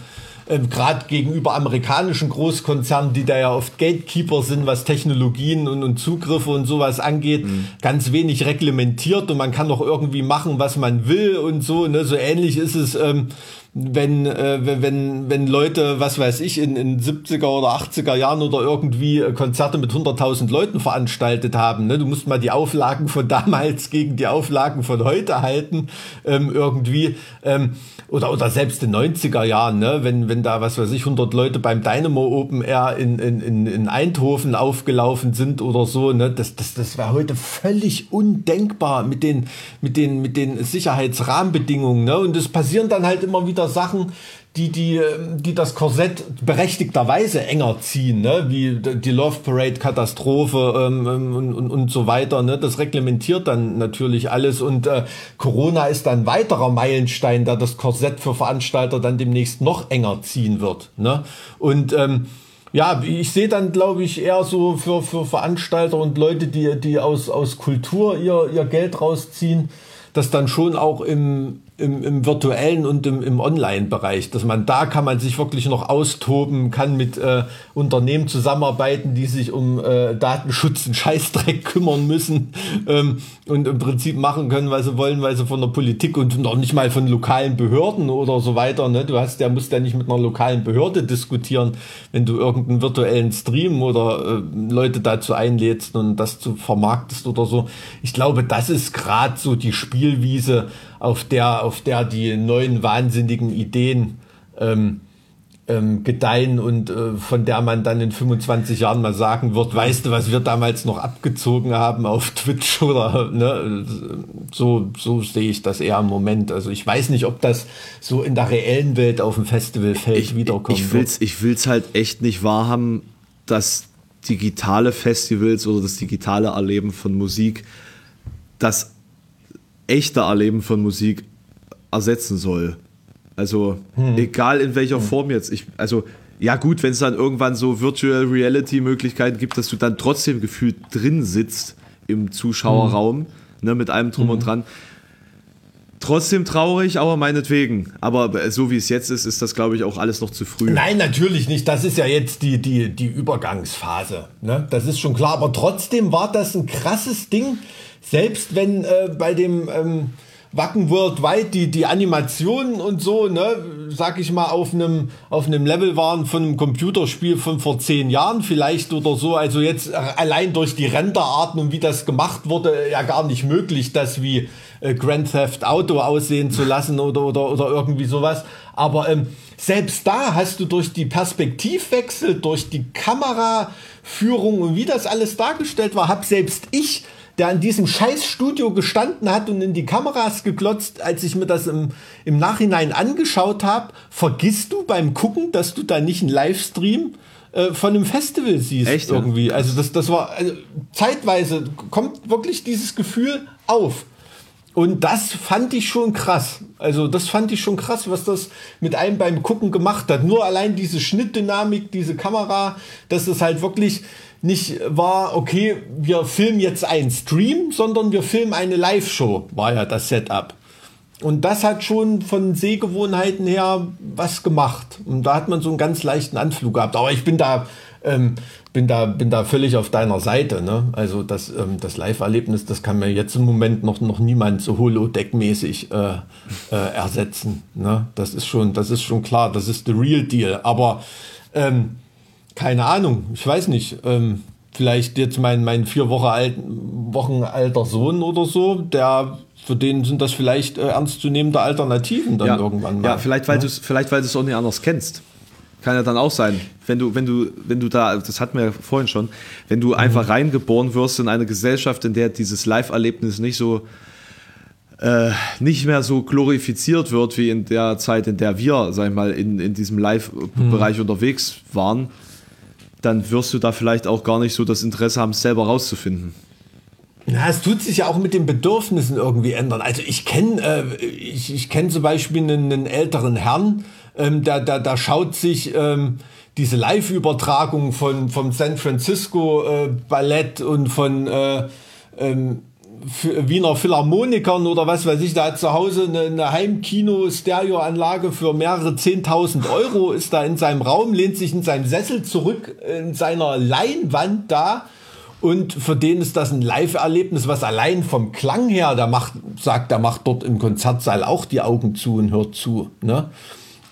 S1: ähm, gerade gegenüber amerikanischen Großkonzernen, die da ja oft Gatekeeper sind, was Technologien und, und Zugriffe und sowas angeht, mhm. ganz wenig reglementiert und man kann doch irgendwie machen, was man will und so. Ne? So ähnlich ist es. Ähm, wenn, äh, wenn, wenn Leute, was weiß ich, in, in 70er oder 80er Jahren oder irgendwie äh, Konzerte mit 100.000 Leuten veranstaltet haben. Ne? Du musst mal die Auflagen von damals gegen die Auflagen von heute halten, ähm, irgendwie. Ähm, oder, oder selbst in 90er Jahren, ne? wenn, wenn da, was weiß ich, 100 Leute beim Dynamo Open Air in, in, in Eindhoven aufgelaufen sind oder so, ne? das, das, das wäre heute völlig undenkbar mit den, mit den, mit den Sicherheitsrahmenbedingungen. Ne? Und es passieren dann halt immer wieder Sachen, die, die, die das Korsett berechtigterweise enger ziehen, ne? wie die Love Parade Katastrophe ähm, ähm, und, und, und so weiter. Ne? Das reglementiert dann natürlich alles und äh, Corona ist dann weiterer Meilenstein, da das Korsett für Veranstalter dann demnächst noch enger ziehen wird. Ne? Und ähm, ja, ich sehe dann, glaube ich, eher so für, für Veranstalter und Leute, die, die aus, aus Kultur ihr, ihr Geld rausziehen, das dann schon auch im, im, im virtuellen und im, im Online-Bereich, dass man da kann man sich wirklich noch austoben, kann mit äh, Unternehmen zusammenarbeiten, die sich um äh, Datenschutz und Scheißdreck kümmern müssen ähm, und im Prinzip machen können, was sie wollen, weil sie von der Politik und noch nicht mal von lokalen Behörden oder so weiter. Ne? Du hast, der musst ja nicht mit einer lokalen Behörde diskutieren, wenn du irgendeinen virtuellen Stream oder äh, Leute dazu einlädst und das zu vermarktest oder so. Ich glaube, das ist gerade so die Spielwiese, auf der, auf der die neuen wahnsinnigen Ideen ähm, ähm, gedeihen und äh, von der man dann in 25 Jahren mal sagen wird, weißt du, was wir damals noch abgezogen haben auf Twitch oder ne, so, so sehe ich das eher im Moment. Also ich weiß nicht, ob das so in der reellen Welt auf dem Festivalfeld
S2: ich,
S1: wiederkommt.
S2: Ich will's, ich will's halt echt nicht wahrhaben, dass digitale Festivals oder das digitale Erleben von Musik das echte Erleben von Musik ersetzen soll. Also hm. egal in welcher hm. Form jetzt. Ich, also ja gut, wenn es dann irgendwann so Virtual Reality Möglichkeiten gibt, dass du dann trotzdem gefühlt drin sitzt im Zuschauerraum, hm. ne, mit allem drum und hm. dran. Trotzdem traurig, aber meinetwegen. Aber so wie es jetzt ist, ist das, glaube ich, auch alles noch zu früh.
S1: Nein, natürlich nicht. Das ist ja jetzt die, die, die Übergangsphase. Ne? Das ist schon klar. Aber trotzdem war das ein krasses Ding. Selbst wenn äh, bei dem ähm, Wacken Worldwide die, die Animationen und so, ne, sag ich mal, auf einem, auf Level waren von einem Computerspiel von vor zehn Jahren vielleicht oder so. Also jetzt allein durch die Renderarten und wie das gemacht wurde, ja gar nicht möglich, das wie äh, Grand Theft Auto aussehen zu lassen oder, oder, oder irgendwie sowas. Aber ähm, selbst da hast du durch die Perspektivwechsel, durch die Kameraführung und wie das alles dargestellt war, hab selbst ich der an diesem Scheißstudio gestanden hat und in die Kameras geglotzt, als ich mir das im, im Nachhinein angeschaut habe, vergisst du beim Gucken, dass du da nicht einen Livestream äh, von einem Festival siehst
S2: Echt,
S1: irgendwie. Ja? Also das, das war also zeitweise kommt wirklich dieses Gefühl auf. Und das fand ich schon krass. Also das fand ich schon krass, was das mit einem beim Gucken gemacht hat. Nur allein diese Schnittdynamik, diese Kamera, dass es halt wirklich nicht war, okay, wir filmen jetzt einen Stream, sondern wir filmen eine Live-Show, war ja das Setup. Und das hat schon von Sehgewohnheiten her was gemacht. Und da hat man so einen ganz leichten Anflug gehabt. Aber ich bin da, ähm, bin da, bin da völlig auf deiner Seite. Ne? Also das, ähm, das Live-Erlebnis, das kann mir jetzt im Moment noch, noch niemand so Holodeck-mäßig äh, äh, ersetzen. Ne? Das ist schon, das ist schon klar. Das ist the real deal. Aber ähm, keine Ahnung, ich weiß nicht. Ähm, vielleicht jetzt mein, mein vier Wochen, alt, Wochen alter Sohn oder so, der für den sind das vielleicht äh, ernstzunehmende Alternativen dann
S2: ja,
S1: irgendwann
S2: mal. Ja, vielleicht weil ja? du es vielleicht weil du es auch nicht anders kennst. Kann ja dann auch sein, wenn du wenn du wenn du da das hatten wir ja vorhin schon, wenn du mhm. einfach reingeboren wirst in eine Gesellschaft, in der dieses Live-Erlebnis nicht so äh, nicht mehr so glorifiziert wird wie in der Zeit, in der wir, sag ich mal, in, in diesem Live-Bereich mhm. unterwegs waren, dann wirst du da vielleicht auch gar nicht so das Interesse haben, es selber rauszufinden.
S1: Na, es tut sich ja auch mit den Bedürfnissen irgendwie ändern. Also ich kenne äh, ich, ich kenn zum Beispiel einen, einen älteren Herrn, ähm, der, der, der schaut sich ähm, diese Live-Übertragung von vom San Francisco äh, Ballett und von äh, ähm, Wiener Philharmonikern oder was weiß ich, da hat zu Hause eine, eine Heimkino-Stereoanlage für mehrere 10.000 Euro, ist da in seinem Raum, lehnt sich in seinem Sessel zurück in seiner Leinwand da und für den ist das ein Live-Erlebnis, was allein vom Klang her, der macht, sagt, der macht dort im Konzertsaal auch die Augen zu und hört zu. Ne?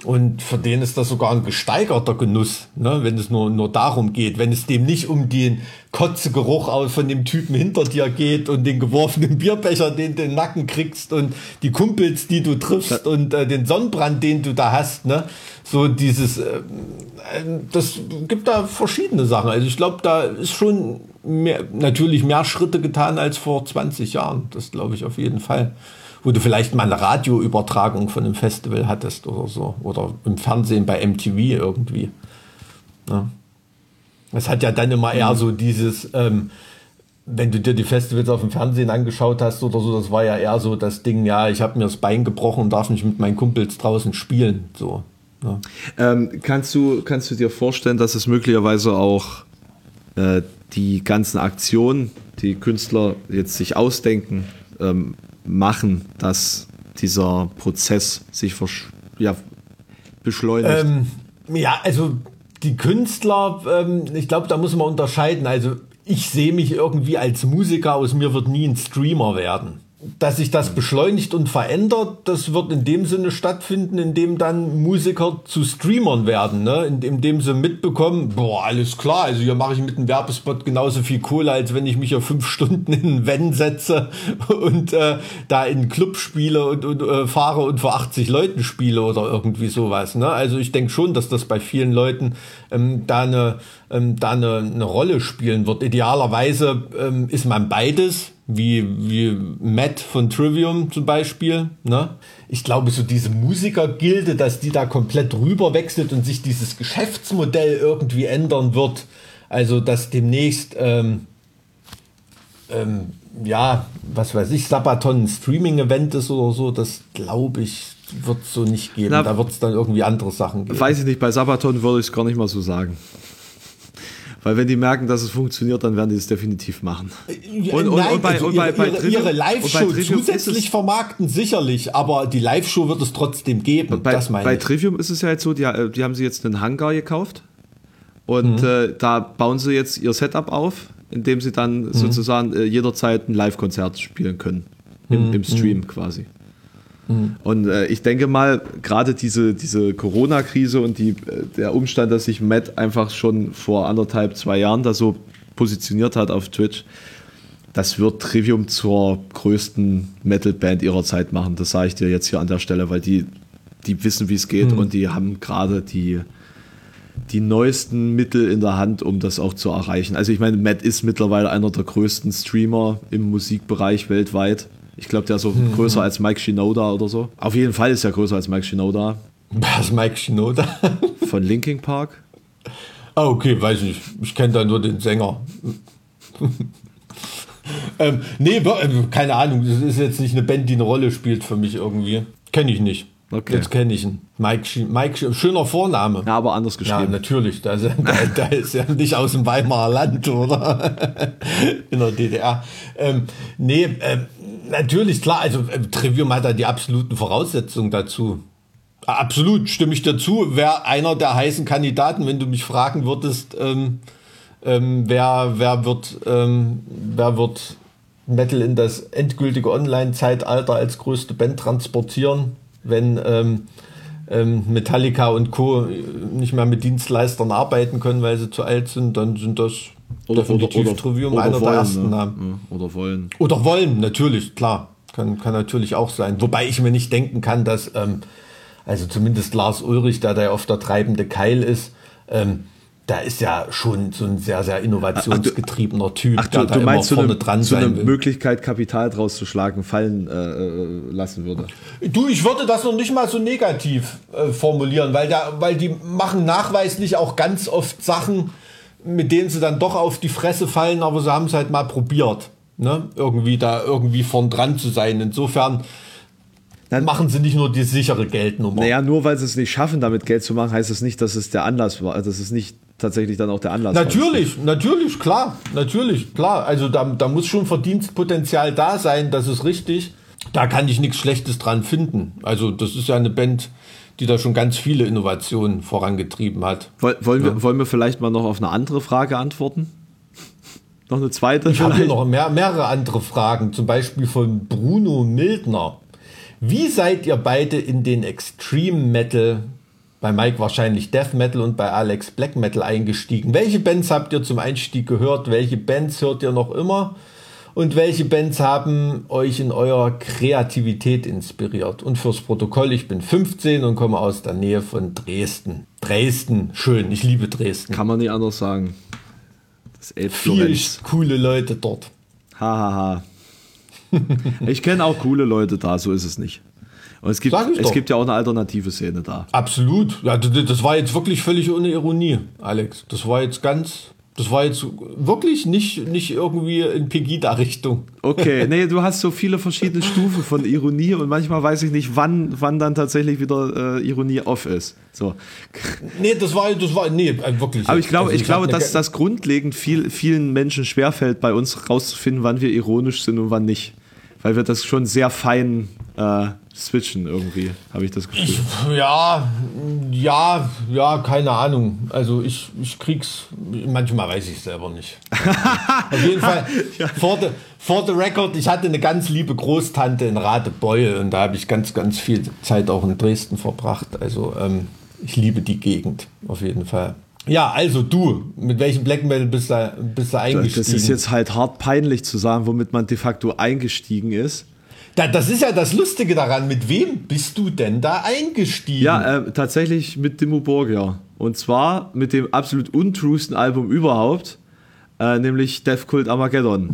S1: Und für den ist das sogar ein gesteigerter Genuss, ne, wenn es nur, nur darum geht, wenn es dem nicht um den Kotzegeruch von dem Typen hinter dir geht und den geworfenen Bierbecher, den du in den Nacken kriegst und die Kumpels, die du triffst und äh, den Sonnenbrand, den du da hast. Ne? So dieses, äh, das gibt da verschiedene Sachen. Also ich glaube, da ist schon mehr, natürlich mehr Schritte getan als vor 20 Jahren. Das glaube ich auf jeden Fall wo du vielleicht mal eine Radioübertragung von einem Festival hattest oder so. Oder im Fernsehen bei MTV irgendwie. Ja. Es hat ja dann immer eher so dieses, ähm, wenn du dir die Festivals auf dem Fernsehen angeschaut hast oder so, das war ja eher so das Ding, ja, ich habe mir das Bein gebrochen und darf nicht mit meinen Kumpels draußen spielen. So.
S2: Ja. Ähm, kannst, du, kannst du dir vorstellen, dass es möglicherweise auch äh, die ganzen Aktionen, die Künstler jetzt sich ausdenken, ähm, machen, dass dieser Prozess sich ja, beschleunigt?
S1: Ähm, ja, also die Künstler, ähm, ich glaube, da muss man unterscheiden. Also ich sehe mich irgendwie als Musiker, aus mir wird nie ein Streamer werden dass sich das beschleunigt und verändert, das wird in dem Sinne stattfinden, indem dann Musiker zu Streamern werden, ne? indem sie mitbekommen, boah, alles klar, also hier mache ich mit einem Werbespot genauso viel Kohle, als wenn ich mich hier fünf Stunden in einen Van setze und äh, da in einen Club spiele und, und äh, fahre und vor 80 Leuten spiele oder irgendwie sowas. Ne? Also ich denke schon, dass das bei vielen Leuten ähm, da eine ähm, da eine, eine Rolle spielen wird. Idealerweise ähm, ist man beides, wie, wie Matt von Trivium zum Beispiel. Ne? Ich glaube, so diese Musikergilde, dass die da komplett rüber wechselt und sich dieses Geschäftsmodell irgendwie ändern wird, Also, dass demnächst, ähm, ähm, ja, was weiß ich, Sabaton ein Streaming-Event ist oder so, das glaube ich, wird es so nicht geben.
S2: Na,
S1: da wird es dann irgendwie andere Sachen geben.
S2: Weiß ich nicht, bei Sabaton würde ich es gar nicht mal so sagen. Weil wenn die merken, dass es funktioniert, dann werden die es definitiv machen.
S1: Und, und, Nein, und bei, also und bei, ihre, bei Trivium, ihre Live-Show zusätzlich vermarkten sicherlich, aber die Live-Show wird es trotzdem geben.
S2: Bei,
S1: das
S2: bei Trivium ist es ja jetzt so, die, die haben sie jetzt einen Hangar gekauft und mhm. äh, da bauen sie jetzt ihr Setup auf, indem sie dann mhm. sozusagen äh, jederzeit ein Live-Konzert spielen können. Im, mhm. im Stream quasi. Mhm. Und äh, ich denke mal, gerade diese, diese Corona-Krise und die, äh, der Umstand, dass sich Matt einfach schon vor anderthalb, zwei Jahren da so positioniert hat auf Twitch, das wird Trivium zur größten Metal-Band ihrer Zeit machen. Das sage ich dir jetzt hier an der Stelle, weil die, die wissen, wie es geht mhm. und die haben gerade die, die neuesten Mittel in der Hand, um das auch zu erreichen. Also ich meine, Matt ist mittlerweile einer der größten Streamer im Musikbereich weltweit. Ich glaube, der ist so mhm. größer als Mike Shinoda oder so. Auf jeden Fall ist er größer als Mike Shinoda.
S1: Was ist Mike Shinoda?
S2: Von Linking Park.
S1: Ah, okay, weiß ich. Ich kenne da nur den Sänger. ähm, nee, äh, keine Ahnung. Das ist jetzt nicht eine Band, die eine Rolle spielt für mich irgendwie. Kenne ich nicht. Okay. Jetzt kenne ich ihn. Mike, Mike, schöner Vorname.
S2: Ja, aber anders geschrieben. Ja,
S1: natürlich. Da ist, da, ist ja nicht aus dem Weimarer Land, oder? In der DDR. Ähm, nee, ähm, natürlich, klar. Also äh, Trivium hat da die absoluten Voraussetzungen dazu. Absolut, stimme ich dazu. Wäre einer der heißen Kandidaten, wenn du mich fragen würdest, ähm, ähm, wer, wer, wird, ähm, wer wird Metal in das endgültige Online-Zeitalter als größte Band transportieren? Wenn ähm, ähm, Metallica und Co. nicht mehr mit Dienstleistern arbeiten können, weil sie zu alt sind, dann sind das
S2: oder, definitiv oder,
S1: Trivium oder einer wollen, der ersten ne?
S2: Namen. Ja, oder wollen.
S1: Oder wollen, natürlich, klar. Kann, kann natürlich auch sein. Wobei ich mir nicht denken kann, dass, ähm, also zumindest Lars Ulrich, der da ja oft der treibende Keil ist, ähm, da ist ja schon so ein sehr, sehr innovationsgetriebener Typ,
S2: ach, du, der du da meinst, immer vorne so eine, dran so eine. Möglichkeit, Kapital draus zu schlagen, fallen äh, äh, lassen würde.
S1: Du, ich würde das noch nicht mal so negativ äh, formulieren, weil, da, weil die machen nachweislich auch ganz oft Sachen, mit denen sie dann doch auf die Fresse fallen, aber sie haben es halt mal probiert. Ne? Irgendwie da irgendwie vorn dran zu sein. Insofern dann machen sie nicht nur die sichere Geldnummer.
S2: Naja, nur weil sie es nicht schaffen, damit Geld zu machen, heißt das nicht, dass es der Anlass war. Also, dass es nicht tatsächlich dann auch der Anlass
S1: Natürlich, war. natürlich, klar. Natürlich, klar. Also da, da muss schon Verdienstpotenzial da sein, das ist richtig. Da kann ich nichts Schlechtes dran finden. Also das ist ja eine Band, die da schon ganz viele Innovationen vorangetrieben hat.
S2: Wollen, ja. wir, wollen wir vielleicht mal noch auf eine andere Frage antworten? Noch eine zweite?
S1: Ich habe noch mehr, mehrere andere Fragen, zum Beispiel von Bruno Mildner. Wie seid ihr beide in den Extreme Metal, bei Mike wahrscheinlich Death Metal und bei Alex Black Metal eingestiegen? Welche Bands habt ihr zum Einstieg gehört? Welche Bands hört ihr noch immer? Und welche Bands haben euch in eurer Kreativität inspiriert? Und fürs Protokoll, ich bin 15 und komme aus der Nähe von Dresden. Dresden, schön, ich liebe Dresden.
S2: Kann man nicht anders sagen.
S1: Das Viel coole Leute dort.
S2: Hahaha. Ha, ha. ich kenne auch coole Leute da, so ist es nicht. Und es gibt, es gibt ja auch eine alternative Szene da.
S1: Absolut. Ja, das war jetzt wirklich völlig ohne Ironie, Alex. Das war jetzt ganz das war jetzt wirklich nicht, nicht irgendwie in Pegida-Richtung.
S2: Okay, nee, du hast so viele verschiedene Stufen von Ironie und manchmal weiß ich nicht, wann, wann dann tatsächlich wieder äh, Ironie off ist. So.
S1: Nee, das war, das war, nee, äh, wirklich.
S2: Aber ich glaube, also ich, ich glaube, dass das grundlegend viel, vielen Menschen schwerfällt, bei uns rauszufinden, wann wir ironisch sind und wann nicht. Weil wir das schon sehr fein äh, switchen irgendwie, habe ich das Gefühl.
S1: Ich, ja, ja, ja, keine Ahnung. Also ich, ich krieg's, manchmal weiß ich selber nicht. Auf jeden Fall, ja. for, the, for the record, ich hatte eine ganz liebe Großtante in Radebeul und da habe ich ganz, ganz viel Zeit auch in Dresden verbracht. Also ähm, ich liebe die Gegend, auf jeden Fall. Ja, also du, mit welchem Black Metal bist du, bist du eingestiegen?
S2: Das ist jetzt halt hart peinlich zu sagen, womit man de facto eingestiegen ist.
S1: Da, das ist ja das Lustige daran. Mit wem bist du denn da eingestiegen?
S2: Ja, äh, tatsächlich mit Dimmu Borgia. Und zwar mit dem absolut untruesten Album überhaupt, äh, nämlich Death Cult Armageddon.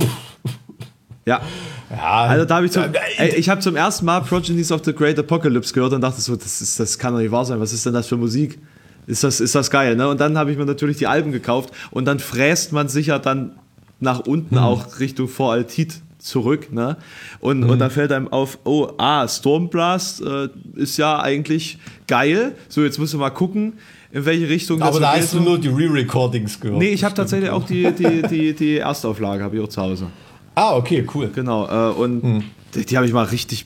S2: ja. Ja, also da habe ich zum, ey, ich habe zum ersten Mal Progenies of the Great Apocalypse gehört und dachte so, das, ist, das kann doch nicht wahr sein. Was ist denn das für Musik? Ist das, ist das geil. Ne? Und dann habe ich mir natürlich die Alben gekauft und dann fräst man sich ja dann nach unten auch Richtung Voraltit zurück. Ne? Und, und dann fällt einem auf, oh, ah, Stormblast äh, ist ja eigentlich geil. So, jetzt müssen wir mal gucken, in welche Richtung
S1: Aber da hast du nur die Re-Recordings gehört.
S2: Nee, ich habe tatsächlich auch die, die, die, die Erstauflage, habe ich auch zu Hause.
S1: Ah, okay, cool.
S2: Genau. Äh, und
S1: Hm.
S2: die, die habe ich mal richtig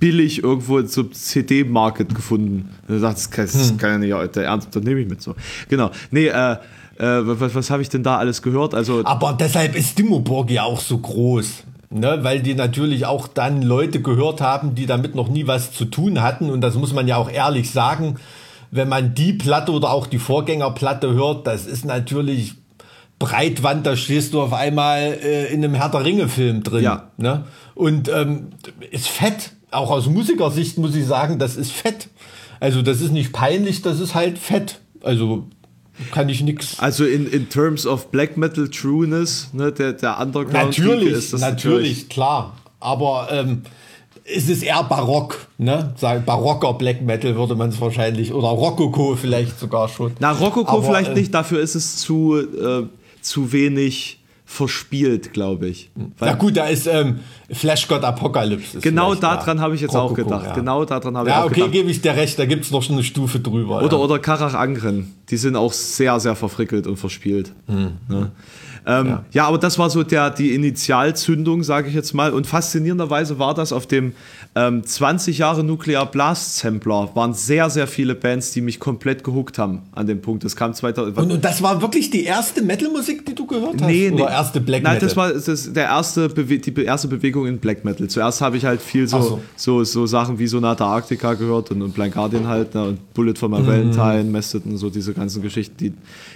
S2: billig irgendwo in so einem CD-Market gefunden. Und ich dachte, das kann, das
S1: Hm.
S2: kann ja nicht der Ernst, das nehme ich mit so. Genau. Nee, äh, äh, was, was habe ich denn da alles gehört? Also,
S1: Aber deshalb ist Dimmoburg ja auch so groß. Ne, weil die natürlich auch dann Leute gehört haben, die damit noch nie was zu tun hatten. Und das muss man ja auch ehrlich sagen. Wenn man die Platte oder auch die Vorgängerplatte hört, das ist natürlich Breitwand, da stehst du auf einmal äh, in einem der Ringe-Film drin.
S2: Ja.
S1: Ne? Und ähm, ist fett. Auch aus Musikersicht muss ich sagen, das ist fett. Also das ist nicht peinlich, das ist halt fett. Also kann ich nix.
S2: also in, in terms of Black Metal Trueness, ne, der, der Underground
S1: Natürlich,
S2: ist das
S1: natürlich, klar. Aber ähm, es ist eher barock, ne? Sagen, barocker Black Metal würde man es wahrscheinlich. Oder Rokoko vielleicht sogar schon.
S2: Na, Rokoko
S1: Aber,
S2: vielleicht
S1: äh,
S2: nicht, dafür ist es zu, äh, zu wenig verspielt, glaube ich.
S1: Na gut, da ist ähm, Flash God Apocalypse.
S2: Genau
S1: da.
S2: daran habe ich jetzt auch
S1: Rokoko,
S2: gedacht.
S1: Ja.
S2: Genau daran habe ich
S1: Ja,
S2: auch
S1: okay,
S2: gedacht.
S1: gebe ich dir recht, da gibt es noch schon eine Stufe drüber.
S2: Oder,
S1: ja.
S2: oder Karach Angren. Die sind auch sehr, sehr verfrickelt und verspielt.
S1: Hm.
S2: Ne? Ähm, ja.
S1: Ja.
S2: aber das war so der, die Initialzündung, sage ich jetzt mal. Und faszinierenderweise war das auf dem ähm, 20 Jahre Nuclear Blast Sampler. Waren sehr, sehr viele Bands, die mich komplett gehuckt haben an dem Punkt. Das kam 2000.
S1: und, und das war wirklich die erste Metal-Musik, die du gehört hast?
S2: Nee, nee.
S1: Oder erste Black
S2: Nein,
S1: Metal?
S2: das war das, der erste Bewe die erste Bewegung in Black Metal. Zuerst habe ich halt viel so, so.
S1: so.
S2: So, Sachen wie Sonata Arctica gehört und, und Blind Guardian halt ne, und Bullet for My
S1: Mhm.
S2: Valentine, Mastodon, so diese ganzen Geschichten, die,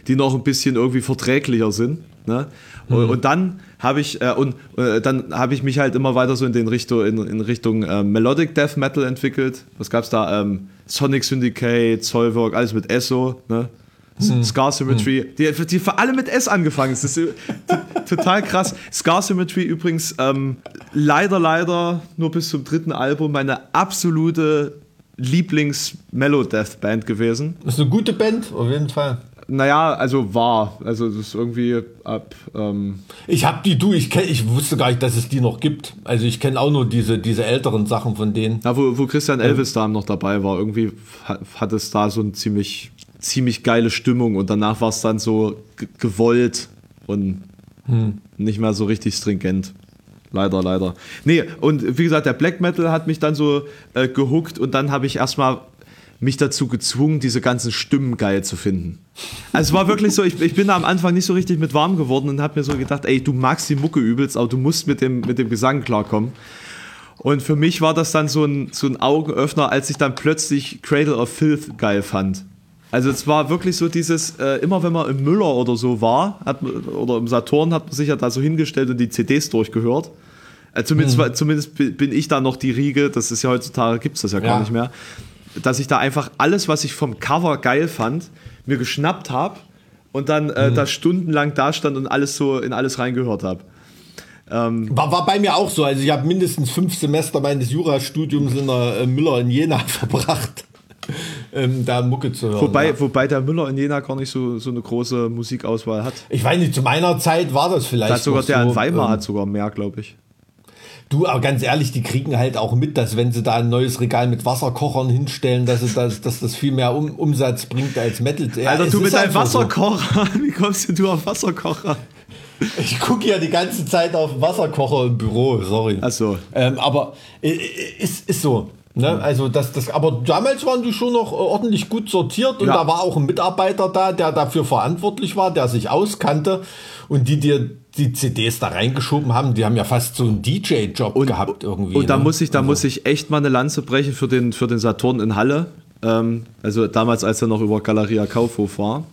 S2: die noch ein bisschen irgendwie verträglicher sind. Ne?
S1: Mhm.
S2: Und, dann habe ich äh, und äh, dann habe ich mich halt immer weiter so in den Richtung in, in Richtung äh, Melodic Death Metal entwickelt. Was gab's da? Ähm, Sonic Syndicate, Zollwerk, alles mit Esso, ne?
S1: Mhm.
S2: Scar Symmetry, die, die haben alle mit S angefangen. Das ist total krass. Scar Symmetry übrigens ähm, leider, leider nur bis zum dritten Album meine absolute Lieblings-Mellow-Death-Band gewesen.
S1: Das ist eine gute Band, auf jeden Fall.
S2: Naja, also war. Also das ist irgendwie ab. Ähm,
S1: Ich hab die, du, ich kenn, ich wusste gar nicht, dass es die noch gibt. Also ich kenne auch nur diese, diese älteren Sachen von denen.
S2: na, wo, wo Christian Elvis da noch dabei war, irgendwie hat, hat es da so eine ziemlich, ziemlich geile Stimmung und danach war es dann so ge- gewollt und nicht mehr so richtig stringent. Leider, leider. Nee, und wie gesagt, der Black Metal hat mich dann so äh, gehuckt und dann habe ich erstmal mich dazu gezwungen, diese ganzen Stimmen geil zu finden. Also es war wirklich so, ich, ich bin da am Anfang nicht so richtig mit warm geworden und habe mir so gedacht, ey, du magst die Mucke übelst, aber du musst mit dem, mit dem Gesang klarkommen. Und für mich war das dann so ein, so ein Augenöffner, als ich dann plötzlich Cradle of Filth geil fand. Also es war wirklich so dieses, äh, immer wenn man im Müller oder so war, hat, oder im Saturn, hat man sich ja da so hingestellt und die CDs durchgehört. Äh, zumindest, war- zumindest bi- bin ich da noch die Riege, das ist ja heutzutage, gibt es das ja, gar
S1: Ja.
S2: nicht mehr, dass ich da einfach alles, was ich vom Cover geil fand, mir geschnappt habe und dann äh, da stundenlang da stand und alles so in alles reingehört habe.
S1: War, war bei mir auch so. Also ich habe mindestens fünf Semester meines Jurastudiums in der äh, Müller in Jena verbracht, ähm, da Mucke zu hören.
S2: Wobei,
S1: ja.
S2: wobei der Müller in Jena gar nicht so, so eine große Musikauswahl hat.
S1: Ich weiß nicht, zu meiner Zeit war das vielleicht.
S2: Da hat sogar der
S1: so,
S2: in Weimar
S1: ähm,
S2: hat sogar mehr, glaube ich.
S1: Du, aber ganz ehrlich, die kriegen halt auch mit, dass wenn sie da ein neues Regal mit Wasserkochern hinstellen, dass, es, dass, dass das viel mehr um, Umsatz bringt als Metal. Ja,
S2: Alter,
S1: es
S2: du mit deinem
S1: einfach so.
S2: Wasserkocher. Wie kommst denn du auf Wasserkocher?
S1: Ich gucke ja die ganze Zeit auf Wasserkocher im Büro, sorry.
S2: Ach so.
S1: Ähm, aber äh, äh, ist, ist so. Ne? Also das, das, aber damals waren die schon noch äh, ordentlich gut sortiert und
S2: Ja.
S1: da war auch ein Mitarbeiter da, der dafür verantwortlich war, der sich auskannte und die dir die CDs da reingeschoben haben, die haben ja fast so einen DJ-Job gehabt irgendwie.
S2: Und da
S1: ne?
S2: muss ich, da muss ich echt mal eine Lanze brechen für den, für den Saturn in Halle. Ähm, also damals, als er noch über Galeria Kaufhof war.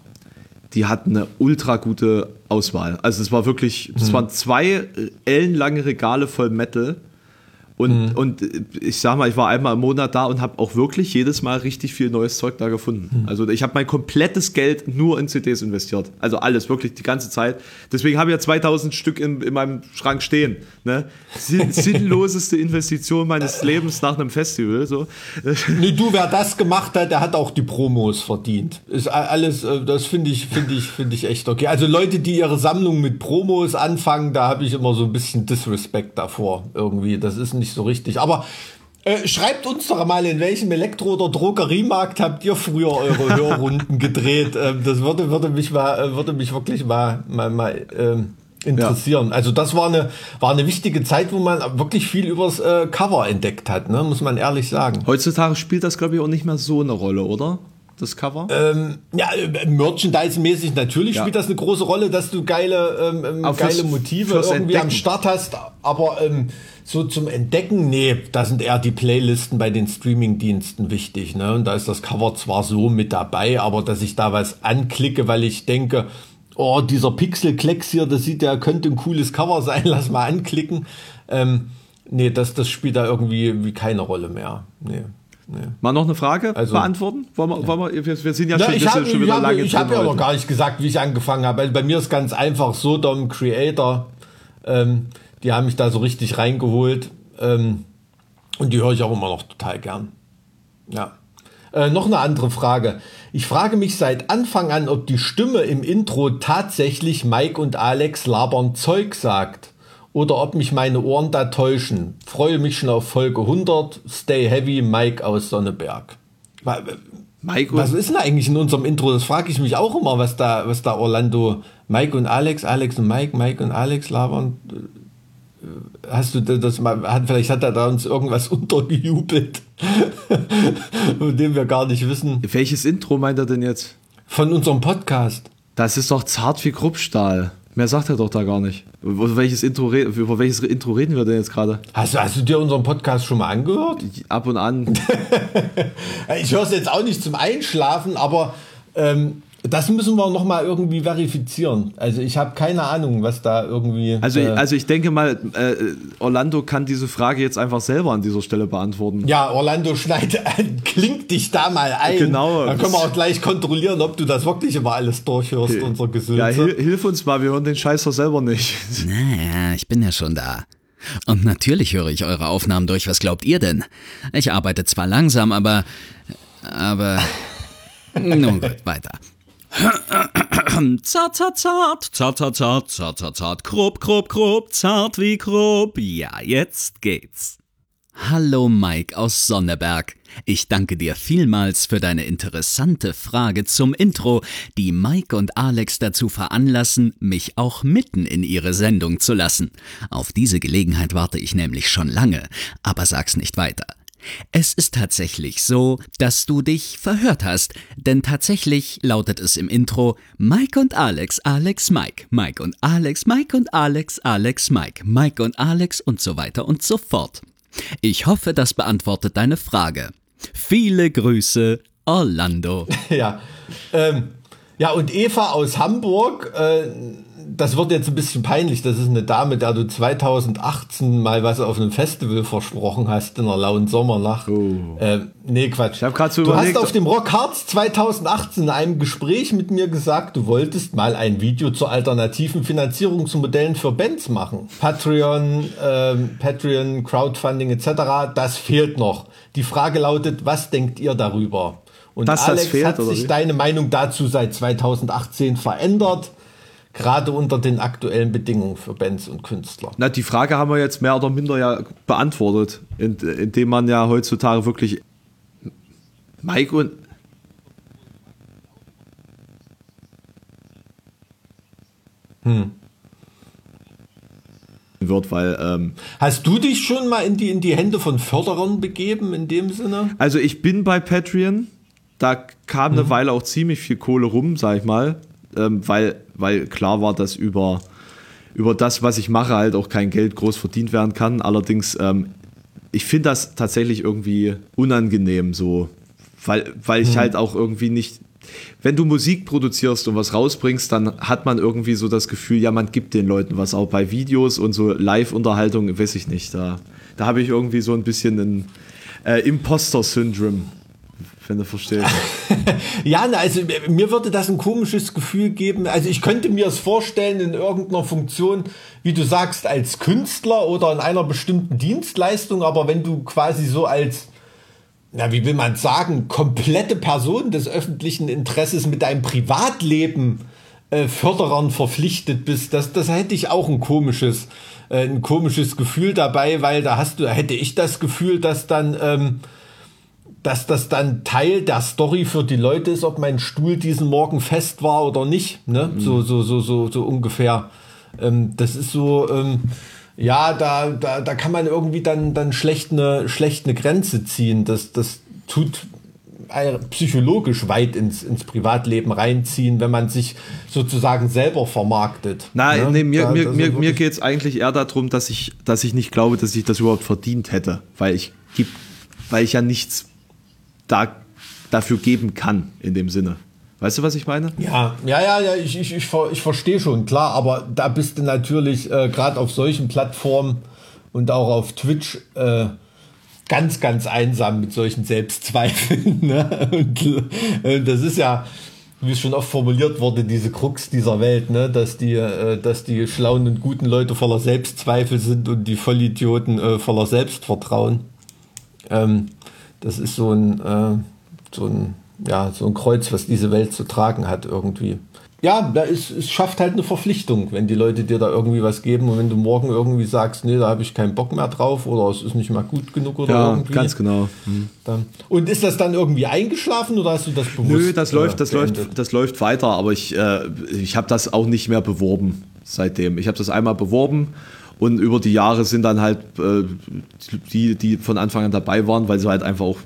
S2: Die hatten eine ultra gute Auswahl. Also es war wirklich, es waren zwei ellenlange Regale voll Metal. Und, mhm. und ich sag mal, ich war einmal im Monat da und habe auch wirklich jedes Mal richtig viel neues Zeug da gefunden. Mhm. Also ich habe mein komplettes Geld nur in CDs investiert. Also alles, wirklich die ganze Zeit. Deswegen habe ich ja 2000 Stück in, in meinem Schrank stehen. Ne? Sinnloseste Investition meines Lebens nach einem Festival. So.
S1: Nee, du, wer das gemacht hat, der hat auch die Promos verdient. Ist alles, äh, das finde ich, finde ich, finde ich echt okay. Also Leute, die ihre Sammlung mit Promos anfangen, da habe ich immer so ein bisschen Disrespect davor. Irgendwie. Das ist nicht nicht so richtig. Aber äh, schreibt uns doch mal, in welchem Elektro- oder Drogeriemarkt habt ihr früher eure Hörrunden gedreht? Ähm, das würde, würde mich mal, äh, würde mich wirklich mal, mal, mal ähm, interessieren. Ja. Also das war eine, war eine wichtige Zeit, wo man wirklich viel übers äh, Cover entdeckt hat, ne? muss man ehrlich sagen.
S2: Heutzutage spielt das, glaube ich, auch nicht mehr so eine Rolle, oder? Das Cover?
S1: Ähm, ja, äh, Merchandise-mäßig natürlich ja. spielt das eine große Rolle, dass du geile, ähm, ähm geile fürs, Motive fürs irgendwie Entdecken. am Start hast, aber ähm, so zum Entdecken, nee, da sind eher die Playlisten bei den Streaming-Diensten wichtig. Ne? Und da ist das Cover zwar so mit dabei, aber dass ich da was anklicke, weil ich denke, oh, dieser Pixel-Klecks hier, das sieht ja, könnte ein cooles Cover sein, lass mal anklicken. Ähm, nee, das, das spielt da irgendwie wie keine Rolle mehr. Nee.
S2: Nee. Mal noch eine Frage also, beantworten? Wollen wir, ja. wollen wir, wir, wir sind ja Na, schon,
S1: ich hab, schon wieder ich lange Ich habe ja noch gar nicht gesagt, wie ich angefangen habe. Also bei mir ist ganz einfach Sodom Creator. Ähm, die haben mich da so richtig reingeholt. Ähm, und die höre ich auch immer noch total gern. Ja. Äh, noch eine andere Frage. Ich frage mich seit Anfang an, ob die Stimme im Intro tatsächlich Mike und Alex labern Zeug sagt oder ob mich meine Ohren da täuschen. Freue mich schon auf Folge 100. Stay heavy, Mike aus Sonneberg. Mike was ist denn eigentlich in unserem Intro? Das frage ich mich auch immer, was da, was da Orlando, Mike und Alex, Alex und Mike, Mike und Alex labern. Hast du das mal, hat, vielleicht hat er da uns irgendwas untergejubelt, von dem wir gar nicht wissen.
S2: Welches Intro meint er denn jetzt?
S1: Von unserem Podcast.
S2: Das ist doch zart wie Kruppstahl. Mehr sagt er doch da gar nicht. Über welches Intro, über welches Intro reden wir denn jetzt gerade?
S1: Hast, hast du dir unseren Podcast schon mal angehört?
S2: Ab und an.
S1: ich höre es jetzt auch nicht zum Einschlafen, aber ähm, das müssen wir noch mal irgendwie verifizieren. Also ich habe keine Ahnung, was da irgendwie.
S2: Also, äh, also ich denke mal, äh, Orlando kann diese Frage jetzt einfach selber an dieser Stelle beantworten.
S1: Ja, Orlando schneid, klingt dich da mal ein. Genau. Dann können wir auch gleich kontrollieren, ob du das wirklich immer alles durchhörst, okay. unser Gesülze. Ja,
S2: hil hilf uns mal, wir hören den Scheiß doch selber nicht.
S3: Naja, ich bin ja schon da. Und natürlich höre ich eure Aufnahmen durch. Was glaubt ihr denn? Ich arbeite zwar langsam, aber. Aber. Nun gut, weiter. Zart, zart, zart, zart, zart, zart, zart, zart, zart, grob, grob, grob, zart wie grob. Ja, jetzt geht's. Hallo Mike aus Sonneberg. Ich danke dir vielmals für deine interessante Frage zum Intro, die Mike und Alex dazu veranlassen, mich auch mitten in ihre Sendung zu lassen. Auf diese Gelegenheit warte ich nämlich schon lange, aber sag's nicht weiter. Es ist tatsächlich so, dass du dich verhört hast, denn tatsächlich lautet es im Intro Mike und Alex, Alex, Mike, Mike und Alex, Mike und Alex, Alex, Mike, Mike und Alex und so weiter und so fort. Ich hoffe, das beantwortet deine Frage. Viele Grüße, Orlando.
S1: Ja, ähm, ja und Eva aus Hamburg, äh, das wird jetzt ein bisschen peinlich. Das ist eine Dame, der du 2018 mal was auf einem Festival versprochen hast in der lauen Sommernacht. Oh. Äh, nee, Quatsch.
S2: Ich hab grad so
S1: du überlegt, hast auf dem Rock Hearts 2018 in einem Gespräch mit mir gesagt, du wolltest mal ein Video zur alternativen Finanzierungsmodellen für Bands machen. Patreon, ähm, Patreon, Crowdfunding etc. Das fehlt noch. Die Frage lautet, was denkt ihr darüber? Und Dass Alex fehlt, hat sich deine Meinung dazu seit 2018 verändert gerade unter den aktuellen Bedingungen für Bands und Künstler?
S2: Na, die Frage haben wir jetzt mehr oder minder ja beantwortet, indem man ja heutzutage wirklich Mike und hm. wird, weil ähm,
S1: hast du dich schon mal in die in die Hände von Förderern begeben in dem Sinne?
S2: Also ich bin bei Patreon, da kam eine mhm. Weile auch ziemlich viel Kohle rum, sag ich mal, ähm, weil weil klar war, dass über, über das, was ich mache, halt auch kein Geld groß verdient werden kann. Allerdings, ähm, ich finde das tatsächlich irgendwie unangenehm so, weil, weil ich hm. halt auch irgendwie nicht, wenn du Musik produzierst und was rausbringst, dann hat man irgendwie so das Gefühl, ja, man gibt den Leuten was. Auch bei Videos und so Live-Unterhaltung, weiß ich nicht. Da, da habe ich irgendwie so ein bisschen ein äh, Imposter-Syndrom wenn du verstehst.
S1: ja, also mir würde das ein komisches Gefühl geben. Also ich könnte mir es vorstellen in irgendeiner Funktion, wie du sagst, als Künstler oder in einer bestimmten Dienstleistung, aber wenn du quasi so als, na, wie will man sagen, komplette Person des öffentlichen Interesses mit deinem Privatleben äh, Förderern verpflichtet bist, das, das hätte ich auch ein komisches, äh, ein komisches Gefühl dabei, weil da hast du, hätte ich das Gefühl, dass dann ähm, dass das dann Teil der Story für die Leute ist, ob mein Stuhl diesen Morgen fest war oder nicht. Ne? Mhm. So, so, so, so, so ungefähr. Ähm, das ist so, ähm, ja, da, da, da kann man irgendwie dann, dann schlecht eine, schlecht eine Grenze ziehen. Das, das tut psychologisch weit ins, ins Privatleben reinziehen, wenn man sich sozusagen selber vermarktet.
S2: Nein, ne? nee, mir, da, mir, mir, mir geht es eigentlich eher darum, dass ich, dass ich nicht glaube, dass ich das überhaupt verdient hätte, weil ich, weil ich ja nichts da, dafür geben kann, in dem Sinne. Weißt du, was ich meine?
S1: Ja, ja, ja, ja ich, ich, ich, ich verstehe schon, klar, aber da bist du natürlich äh, gerade auf solchen Plattformen und auch auf Twitch äh, ganz, ganz einsam mit solchen Selbstzweifeln. Ne? Und, äh, das ist ja, wie es schon oft formuliert wurde, diese Krux dieser Welt, ne? dass, die, äh, dass die schlauen und guten Leute voller Selbstzweifel sind und die Vollidioten äh, voller Selbstvertrauen. Ähm, das ist so ein, äh, so ein, ja, so ein Kreuz, was diese Welt zu tragen hat irgendwie. Ja, da ist, es schafft halt eine Verpflichtung, wenn die Leute dir da irgendwie was geben und wenn du morgen irgendwie sagst, nee, da habe ich keinen Bock mehr drauf oder es ist nicht mal gut genug oder
S2: ja,
S1: irgendwie.
S2: ganz genau. Mhm.
S1: Dann. Und ist das dann irgendwie eingeschlafen oder hast du das bewusst?
S2: Nö, das läuft, das läuft, das läuft weiter, aber ich, äh, ich habe das auch nicht mehr beworben seitdem. Ich habe das einmal beworben und über die Jahre sind dann halt äh, die, die von Anfang an dabei waren, weil sie halt einfach auch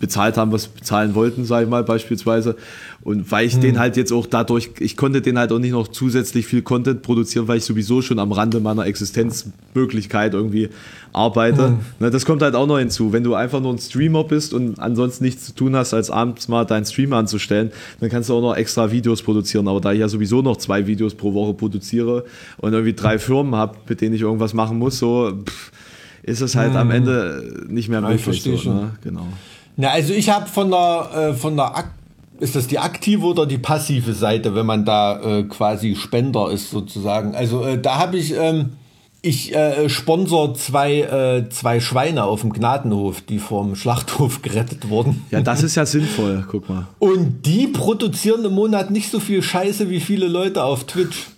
S2: bezahlt haben, was bezahlen wollten, sage ich mal beispielsweise. Und weil ich hm. den halt jetzt auch dadurch, ich konnte den halt auch nicht noch zusätzlich viel Content produzieren, weil ich sowieso schon am Rande meiner Existenzmöglichkeit irgendwie arbeite. Hm. Ne, das kommt halt auch noch hinzu. Wenn du einfach nur ein Streamer bist und ansonsten nichts zu tun hast, als abends mal deinen Stream anzustellen, dann kannst du auch noch extra Videos produzieren. Aber da ich ja sowieso noch zwei Videos pro Woche produziere und irgendwie drei Firmen habe, mit denen ich irgendwas machen muss, so pff, ist es halt hm. am Ende nicht mehr möglich.
S1: Ja, so, ne? Genau. Na, also ich habe von der, äh, von der Ak ist das die aktive oder die passive Seite, wenn man da äh, quasi Spender ist sozusagen? Also äh, da habe ich, ähm, ich äh, sponsor zwei, äh, zwei Schweine auf dem Gnadenhof, die vom Schlachthof gerettet wurden.
S2: Ja, das ist ja sinnvoll, guck mal.
S1: Und die produzieren im Monat nicht so viel Scheiße wie viele Leute auf Twitch.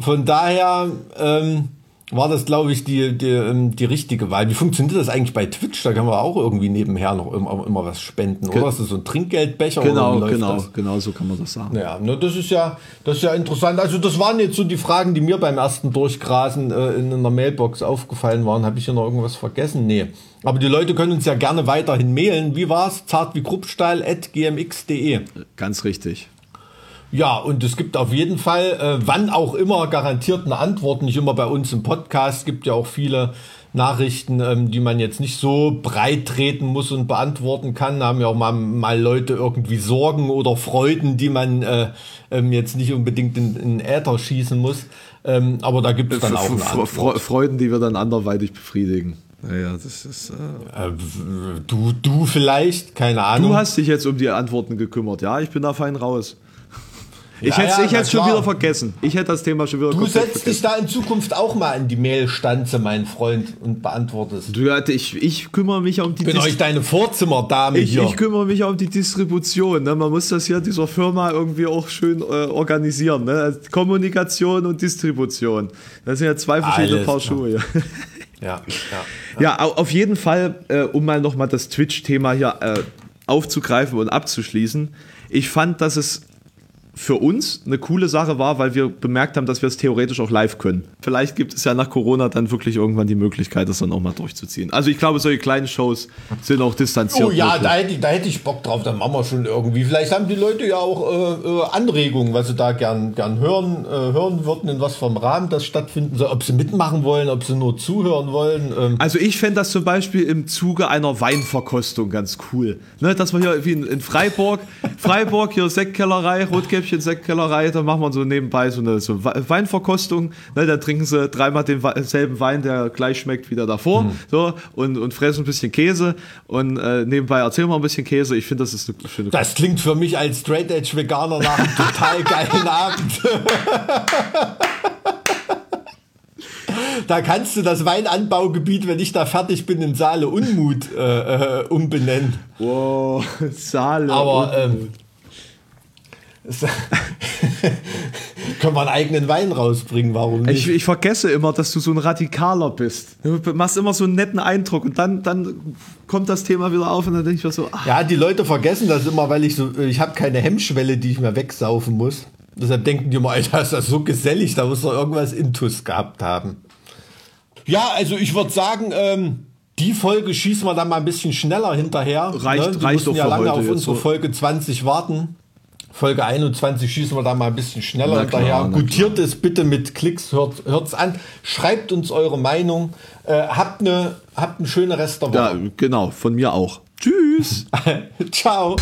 S1: Von daher, ähm, war das, glaube ich, die, die, ähm, die richtige Wahl. Wie funktioniert das eigentlich bei Twitch? Da kann man auch irgendwie nebenher noch immer, immer was spenden, oder? Ist das so ein Trinkgeldbecher?
S2: Genau, genau, das? genau, so kann man das sagen.
S1: Ja, ne, das ist ja, das ist ja interessant. Also das waren jetzt so die Fragen, die mir beim ersten Durchgrasen äh, in einer Mailbox aufgefallen waren. Habe ich hier noch irgendwas vergessen? Nee. Aber die Leute können uns ja gerne weiterhin mailen. Wie war's? Zart wie Kruppstahl at gmx.de.
S2: Ganz richtig.
S1: Ja, und es gibt auf jeden Fall, äh, wann auch immer, garantiert eine Antwort. Nicht immer bei uns im Podcast. Es gibt ja auch viele Nachrichten, ähm, die man jetzt nicht so breit treten muss und beantworten kann. Da haben ja auch mal, mal Leute irgendwie Sorgen oder Freuden, die man äh, ähm, jetzt nicht unbedingt in, in Äther schießen muss. Ähm, aber da gibt es dann auch eine Antwort.
S2: Freuden, die wir dann anderweitig befriedigen. Naja, das ist. Äh,
S1: äh, du, du vielleicht, keine Ahnung.
S2: Du hast dich jetzt um die Antworten gekümmert, ja? Ich bin da fein raus. Ich ja, hätte es ja, schon wieder vergessen. Ich hätte das Thema schon wieder
S1: Du setzt vergessen. dich da in Zukunft auch mal in die Mailstanze, mein Freund, und beantwortest.
S2: Du, ich, ich kümmere mich um die
S1: bin euch deine Vorzimmerdame
S2: ich, hier. Ich kümmere mich um die Distribution. Ne? Man muss das hier dieser Firma irgendwie auch schön äh, organisieren. Ne? Also Kommunikation und Distribution. Das sind ja zwei verschiedene Alles Paar Schuhe.
S1: Ja, ja,
S2: ja. ja, auf jeden Fall, äh, um mal nochmal das Twitch-Thema hier äh, aufzugreifen und abzuschließen. Ich fand, dass es für uns eine coole Sache war, weil wir bemerkt haben, dass wir es theoretisch auch live können. Vielleicht gibt es ja nach Corona dann wirklich irgendwann die Möglichkeit, das dann auch mal durchzuziehen. Also ich glaube, solche kleinen Shows sind auch distanziert.
S1: Oh ja, da hätte, ich, da hätte ich Bock drauf, dann machen wir schon irgendwie. Vielleicht haben die Leute ja auch äh, äh, Anregungen, was sie da gern, gern hören, äh, hören würden, in was vom Rahmen das stattfinden soll, ob sie mitmachen wollen, ob sie nur zuhören wollen. Ähm.
S2: Also ich fände das zum Beispiel im Zuge einer Weinverkostung ganz cool. Ne, dass wir hier wie in, in Freiburg, Freiburg, hier Sektkellerei, Rotkäppchen Sektkellerei, da machen wir so nebenbei so eine so Weinverkostung. Ne, da trinken sie dreimal denselben Wein, der gleich schmeckt wie der davor. Hm. So, und, und fressen ein bisschen Käse und äh, nebenbei erzählen wir ein bisschen Käse. Ich finde, das ist eine schöne
S1: Das klingt für mich als Straight Edge Veganer nach einem total geilen Abend. da kannst du das Weinanbaugebiet, wenn ich da fertig bin, in Saale Unmut äh, äh, umbenennen.
S2: Wow, Saale
S1: Aber ähm, können wir einen eigenen Wein rausbringen, warum nicht?
S2: Ich, ich, vergesse immer, dass du so ein Radikaler bist. Du machst immer so einen netten Eindruck und dann, dann kommt das Thema wieder auf und dann denke ich mir so.
S1: Ach. Ja, die Leute vergessen das immer, weil ich so, ich habe keine Hemmschwelle, die ich mir wegsaufen muss. Deshalb denken die immer, Alter, ist das so gesellig, da muss doch irgendwas Intus gehabt haben. Ja, also ich würde sagen, ähm, die Folge schießen wir dann mal ein bisschen schneller hinterher.
S2: Reicht, ne? reicht doch
S1: ja lange auf unsere so. Folge 20 warten. Folge 21 schießen wir da mal ein bisschen schneller hinterher. Gutiert es bitte mit Klicks, hört, hört's an. Schreibt uns eure Meinung. Äh, habt eine habt eine schöne Restaurant.
S2: Ja, genau, von mir auch. Tschüss.
S1: Ciao.